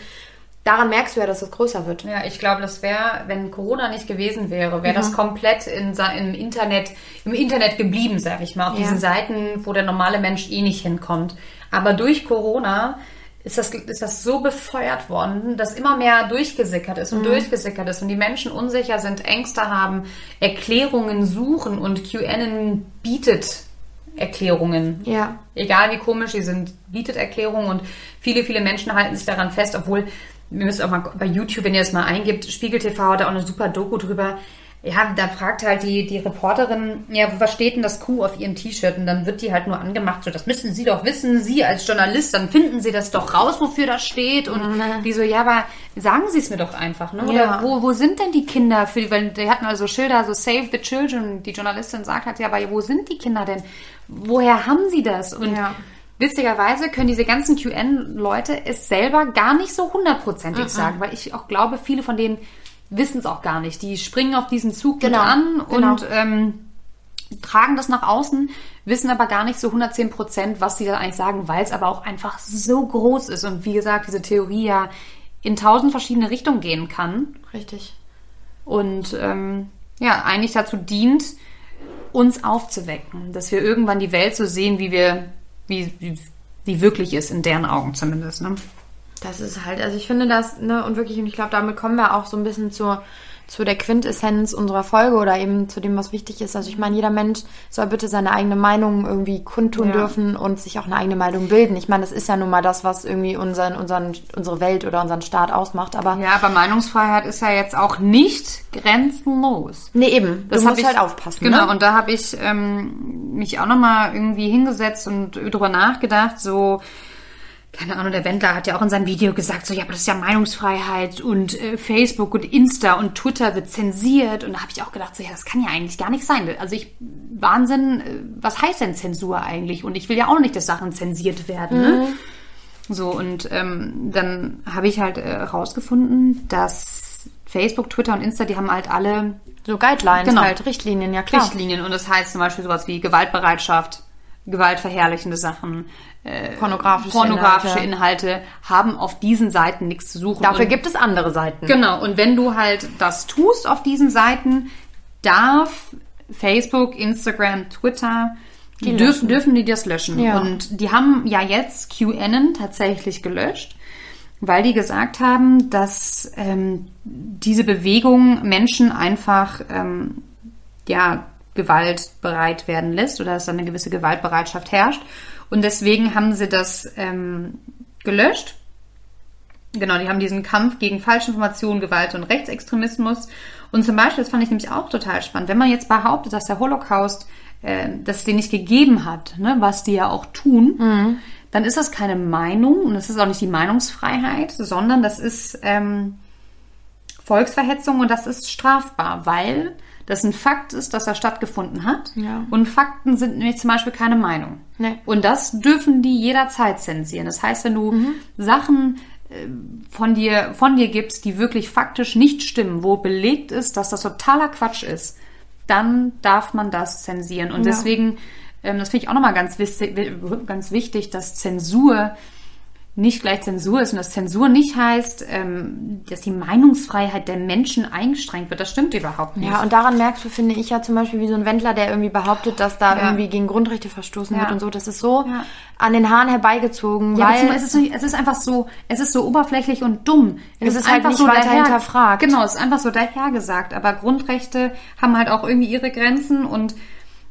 daran merkst du ja, dass es größer wird. Ja, ich glaube, das wäre, wenn Corona nicht gewesen wäre, wäre Mhm. das komplett in, im Internet, im Internet geblieben, sag ich mal, auf Ja. diesen Seiten, wo der normale Mensch eh nicht hinkommt. Aber durch Corona ist das, ist das so befeuert worden, dass immer mehr durchgesickert ist und Mhm. durchgesickert ist und die Menschen unsicher sind, Ängste haben, Erklärungen suchen und QAnon bietet Erklärungen. Ja. Egal wie komisch sie sind, bietet Erklärungen und viele, viele Menschen halten sich daran fest, obwohl, wir müssen auch mal bei YouTube, wenn ihr das mal eingibt, Spiegel TV hat da auch eine super Doku drüber. Ja, da fragt halt die, die Reporterin, ja, was steht denn das Q auf ihrem T-Shirt? Und dann wird die halt nur angemacht, so, das müssen Sie doch wissen, Sie als Journalist, dann finden Sie das doch raus, wofür das steht. Und die so, ja, aber sagen Sie es mir doch einfach, ne? Oder Ja. wo, wo sind denn die Kinder für die, weil die hatten also Schilder, so Save the Children. Die Journalistin sagt halt, ja, aber wo sind die Kinder denn? Woher haben sie das? Und Ja. Witzigerweise können diese ganzen QN-Leute es selber gar nicht so hundertprozentig sagen, weil ich auch glaube, viele von denen wissen es auch gar nicht. Die springen auf diesen Zug Genau, an genau. und ähm, tragen das nach außen, wissen aber gar nicht so 110 Prozent, was sie da eigentlich sagen, weil es aber auch einfach so groß ist und wie gesagt, diese Theorie ja in tausend verschiedene Richtungen gehen kann Richtig. und ähm, ja, eigentlich dazu dient, uns aufzuwecken, dass wir irgendwann die Welt so sehen, wie wir, wie, wie, wirklich ist, in deren Augen zumindest. Ne? Das ist halt, also ich finde das, ne, und wirklich, und ich glaube, damit kommen wir auch so ein bisschen zur, zu der Quintessenz unserer Folge oder eben zu dem, was wichtig ist. Also ich meine, jeder Mensch soll bitte seine eigene Meinung irgendwie kundtun Ja. dürfen und sich auch eine eigene Meinung bilden. Ich meine, das ist ja nun mal das, was irgendwie unseren, unseren, unsere Welt oder unseren Staat ausmacht. Aber Ja, aber Meinungsfreiheit ist ja jetzt auch nicht grenzenlos. nee, eben, Das du hab musst ich, halt aufpassen. Genau, ne? und da habe ich ähm, mich auch nochmal irgendwie hingesetzt und drüber nachgedacht, so, keine Ahnung, der Wendler hat ja auch in seinem Video gesagt, so, ja, aber das ist ja Meinungsfreiheit und äh, Facebook und Insta und Twitter wird zensiert. Und da habe ich auch gedacht, so, ja, das kann ja eigentlich gar nicht sein. Also ich, Wahnsinn, äh, was heißt denn Zensur eigentlich? Und ich will ja auch nicht, dass Sachen zensiert werden, ne? So, und ähm, dann habe ich halt äh, rausgefunden, dass Facebook, Twitter und Insta, die haben halt alle so Guidelines, Genau. halt Richtlinien, ja klar. Richtlinien. Und das heißt zum Beispiel sowas wie Gewaltbereitschaft, gewaltverherrlichende Sachen, äh, Pornografische, pornografische Inhalte. Inhalte. haben auf diesen Seiten nichts zu suchen. Dafür und, gibt es andere Seiten. Genau, und wenn du halt das tust auf diesen Seiten, darf Facebook, Instagram, Twitter, die dürfen, dürfen die das löschen. Ja. Und die haben ja jetzt QAnon tatsächlich gelöscht, weil die gesagt haben, dass ähm, diese Bewegung Menschen einfach ähm, ja, gewaltbereit werden lässt oder dass da eine gewisse Gewaltbereitschaft herrscht. Und deswegen haben sie das ähm, gelöscht. Genau, die haben diesen Kampf gegen Falschinformation, Gewalt und Rechtsextremismus. Und zum Beispiel, das fand ich nämlich auch total spannend, wenn man jetzt behauptet, dass der Holocaust, äh, dass es den nicht gegeben hat, ne, was die ja auch tun, dann ist das keine Meinung und das ist auch nicht die Meinungsfreiheit, sondern das ist ähm, Volksverhetzung und das ist strafbar, weil das ein Fakt ist, dass er stattgefunden hat. Ja. Und Fakten sind nämlich zum Beispiel keine Meinung. Nee. Und das dürfen die jederzeit zensieren. Das heißt, wenn du Sachen äh, von dir, von dir gibst, die wirklich faktisch nicht stimmen, wo belegt ist, dass das totaler Quatsch ist, dann darf man das zensieren. Und Ja. deswegen, ähm, das finde ich auch nochmal ganz, ganz wichtig, dass Zensur nicht gleich Zensur ist und dass Zensur nicht heißt, ähm, dass die Meinungsfreiheit der Menschen eingeschränkt wird. Das stimmt überhaupt nicht. Ja, und daran merkst du, finde ich ja zum Beispiel, wie so ein Wendler, der irgendwie behauptet, dass da Ja. irgendwie gegen Grundrechte verstoßen Ja. wird und so. Das ist so Ja. an den Haaren herbeigezogen, Ja, weil es, ist, nicht- es ist einfach so, es ist so oberflächlich und dumm. Es ist halt nicht weiter hinterfragt. Genau, es ist einfach so dahergesagt. Aber Grundrechte haben halt auch irgendwie ihre Grenzen und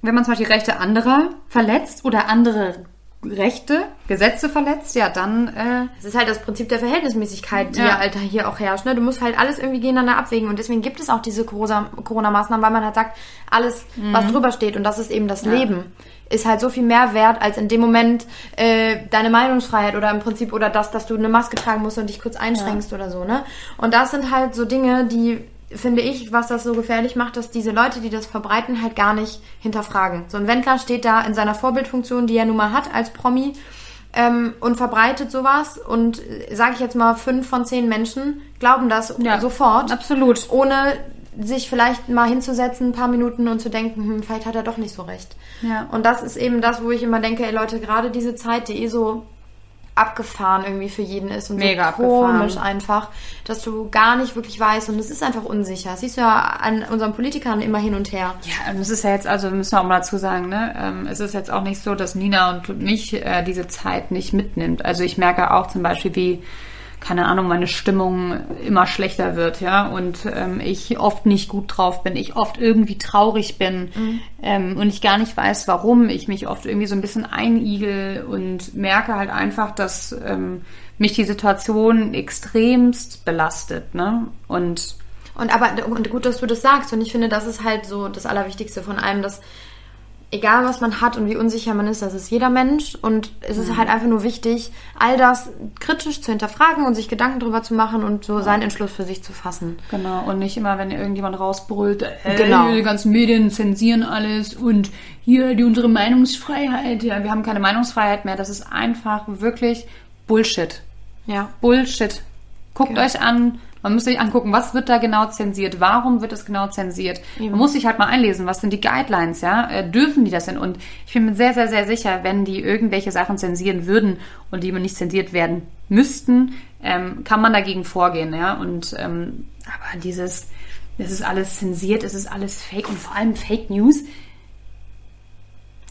wenn man zum Beispiel Rechte anderer verletzt oder andere Rechte, Gesetze verletzt, ja, dann äh, es ist halt das Prinzip der Verhältnismäßigkeit, die Ja. ja, Alter, hier auch herrscht. Ne? Du musst halt alles irgendwie gegeneinander abwägen und deswegen gibt es auch diese Corona- Corona-Maßnahmen, weil man halt sagt, alles, was drüber steht und das ist eben das Leben, ist halt so viel mehr wert als in dem Moment äh, deine Meinungsfreiheit oder im Prinzip oder das, dass du eine Maske tragen musst und dich kurz einschränkst oder so. Ne? Und das sind halt so Dinge, die finde ich, was das so gefährlich macht, dass diese Leute, die das verbreiten, halt gar nicht hinterfragen. So ein Wendler steht da in seiner Vorbildfunktion, die er nun mal hat als Promi ähm, und verbreitet sowas und sage ich jetzt mal, fünf von zehn Menschen glauben das Ja, sofort. absolut. Ohne sich vielleicht mal hinzusetzen, ein paar Minuten und zu denken, hm, vielleicht hat er doch nicht so recht. Ja. Und das ist eben das, wo ich immer denke, ey Leute, gerade diese Zeit, die eh so abgefahren irgendwie für jeden ist und Mega so abgefahren. komisch einfach, dass du gar nicht wirklich weißt und es ist einfach unsicher. Das siehst du ja an unseren Politikern immer hin und her. Ja, und es ist ja jetzt, also müssen wir auch mal dazu sagen, ne, ähm, es ist jetzt auch nicht so, dass Nina und mich äh, diese Zeit nicht mitnimmt. Also ich merke auch zum Beispiel, wie, keine Ahnung, meine Stimmung immer schlechter wird, ja, und ähm, ich oft nicht gut drauf bin, ich oft irgendwie traurig bin ähm, und ich gar nicht weiß, warum, ich mich oft irgendwie so ein bisschen einigel und merke halt einfach, dass ähm, mich die Situation extremst belastet, ne, und Und aber und gut, dass du das sagst. Und ich finde, das ist halt so das Allerwichtigste von allem, dass egal was man hat und wie unsicher man ist, das ist jeder Mensch. Und es ist halt einfach nur wichtig, all das kritisch zu hinterfragen und sich Gedanken drüber zu machen und so seinen Entschluss für sich zu fassen. Genau, und nicht immer, wenn irgendjemand rausbrüllt, äh, Genau. die ganzen Medien zensieren alles und hier die unsere Meinungsfreiheit. Ja, wir haben keine Meinungsfreiheit mehr. Das ist einfach wirklich Bullshit. Ja. Bullshit. Guckt Ja. euch an, Man muss sich angucken, was wird da genau zensiert, warum wird es genau zensiert. Man muss sich halt mal einlesen, was sind die Guidelines, ja? Äh, dürfen die das denn? Und ich bin mir sehr, sehr, sehr sicher, wenn die irgendwelche Sachen zensieren würden und die nicht zensiert werden müssten, ähm, kann man dagegen vorgehen, ja? Und ähm, aber dieses, es ist alles zensiert, es ist alles Fake und vor allem Fake News.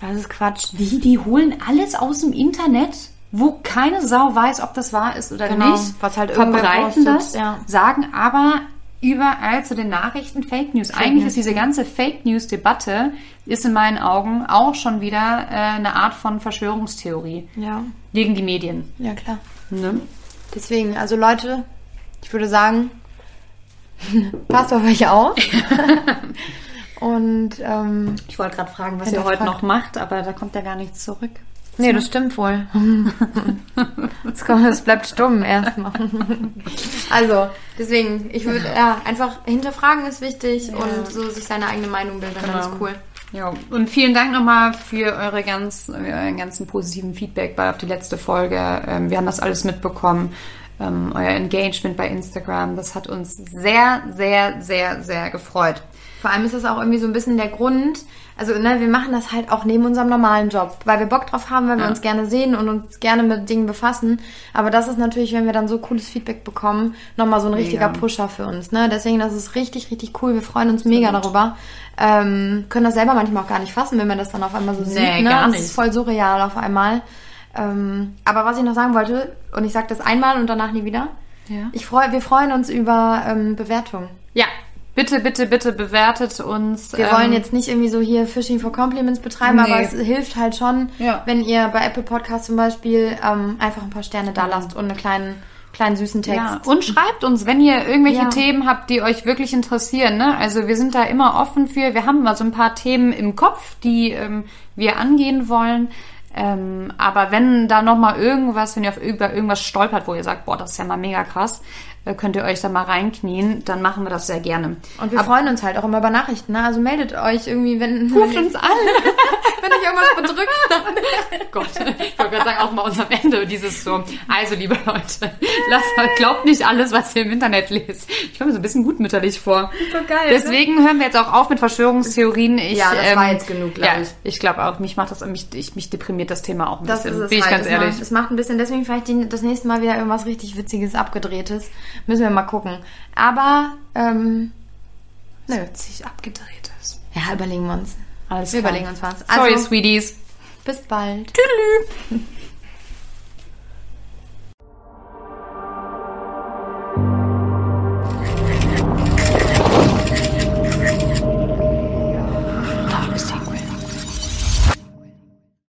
Das ist Quatsch. Wie, die holen alles aus dem Internet, wo keine Sau weiß, ob das wahr ist oder Genau, nicht. was halt verbreiten das, ja. sagen aber überall zu den Nachrichten Fake News. Eigentlich News, ist diese ganze Fake News Debatte ist in meinen Augen auch schon wieder äh, eine Art von Verschwörungstheorie Ja, gegen die Medien. ja klar. Ne? Deswegen, also Leute, ich würde sagen, [LAUGHS] passt auf euch auf. [LAUGHS] Und ähm, Ich wollte gerade fragen, was ihr heute frag. noch macht, aber da kommt ja gar nichts zurück. Nee, das stimmt wohl. [LAUGHS] Es bleibt stumm erstmal. Also, deswegen, ich würde ja einfach hinterfragen ist wichtig und so sich seine eigene Meinung bilden, dann ist Genau. cool. Ja, und vielen Dank nochmal für eure ganz, euren ganzen positiven Feedback bei auf die letzte Folge. Ähm, wir haben das alles mitbekommen. Ähm, euer Engagement bei Instagram, das hat uns sehr, sehr, sehr, sehr gefreut. Vor allem ist das auch irgendwie so ein bisschen der Grund. Also, ne, wir machen das halt auch neben unserem normalen Job, weil wir Bock drauf haben, weil wir Ja. uns gerne sehen und uns gerne mit Dingen befassen. Aber das ist natürlich, wenn wir dann so cooles Feedback bekommen, nochmal so ein richtiger Mega. Pusher für uns. Ne? Deswegen, das ist richtig, richtig cool. Wir freuen uns mega darüber. Ähm, können das selber manchmal auch gar nicht fassen, wenn man das dann auf einmal so Nee, sieht. Ne? gar Das nicht. ist voll surreal auf einmal. Ähm, aber was ich noch sagen wollte, und ich sage das einmal und danach nie wieder. Ja. Ich freu, wir freuen uns über ähm, Bewertungen. Ja, bitte, bitte, bitte bewertet uns. Wir ähm, wollen jetzt nicht irgendwie so hier Fishing for Compliments betreiben, Nee. aber es hilft halt schon, Ja. wenn ihr bei Apple Podcasts zum Beispiel ähm, einfach ein paar Sterne da lasst und einen kleinen, kleinen süßen Text. Ja, und schreibt uns, wenn ihr irgendwelche Ja. Themen habt, die euch wirklich interessieren. Ne? Also wir sind da immer offen für. Wir haben mal so ein paar Themen im Kopf, die ähm, wir angehen wollen. Ähm, aber wenn da noch mal irgendwas, wenn ihr auf über irgendwas stolpert, wo ihr sagt, boah, das ist ja mal mega krass, könnt ihr euch da mal reinknien, dann machen wir das sehr gerne. Und wir freuen uns halt auch immer über Nachrichten. Ne? Also meldet euch irgendwie, wenn, Ruft uns an. [LAUGHS] wenn euch irgendwas bedrückt. [LAUGHS] Gott, ich wollte gerade sagen, auch mal uns am Ende dieses so. Also, liebe Leute, [LAUGHS] lasst mal, glaubt nicht alles, was ihr im Internet lest. Ich komme mir so ein bisschen gutmütterlich vor. So geil, Deswegen hören wir jetzt auch auf mit Verschwörungstheorien. Ich, ähm, Ja, das war jetzt genug, glaub ja, ich. Ich glaube auch, mich macht das, mich, ich, mich deprimiert das Thema auch ein Das bisschen. ist es bin ich halt. ganz es ehrlich. Macht, es macht ein bisschen, deswegen vielleicht die, das nächste Mal wieder irgendwas richtig Witziges, Abgedrehtes. Müssen wir mal gucken. Aber, ähm, nö. Sich abgedreht ist. Ja, überlegen wir uns. Alles Wir klar. überlegen uns was. Sorry, Also- Sweeties. Bis bald. Tüdelü.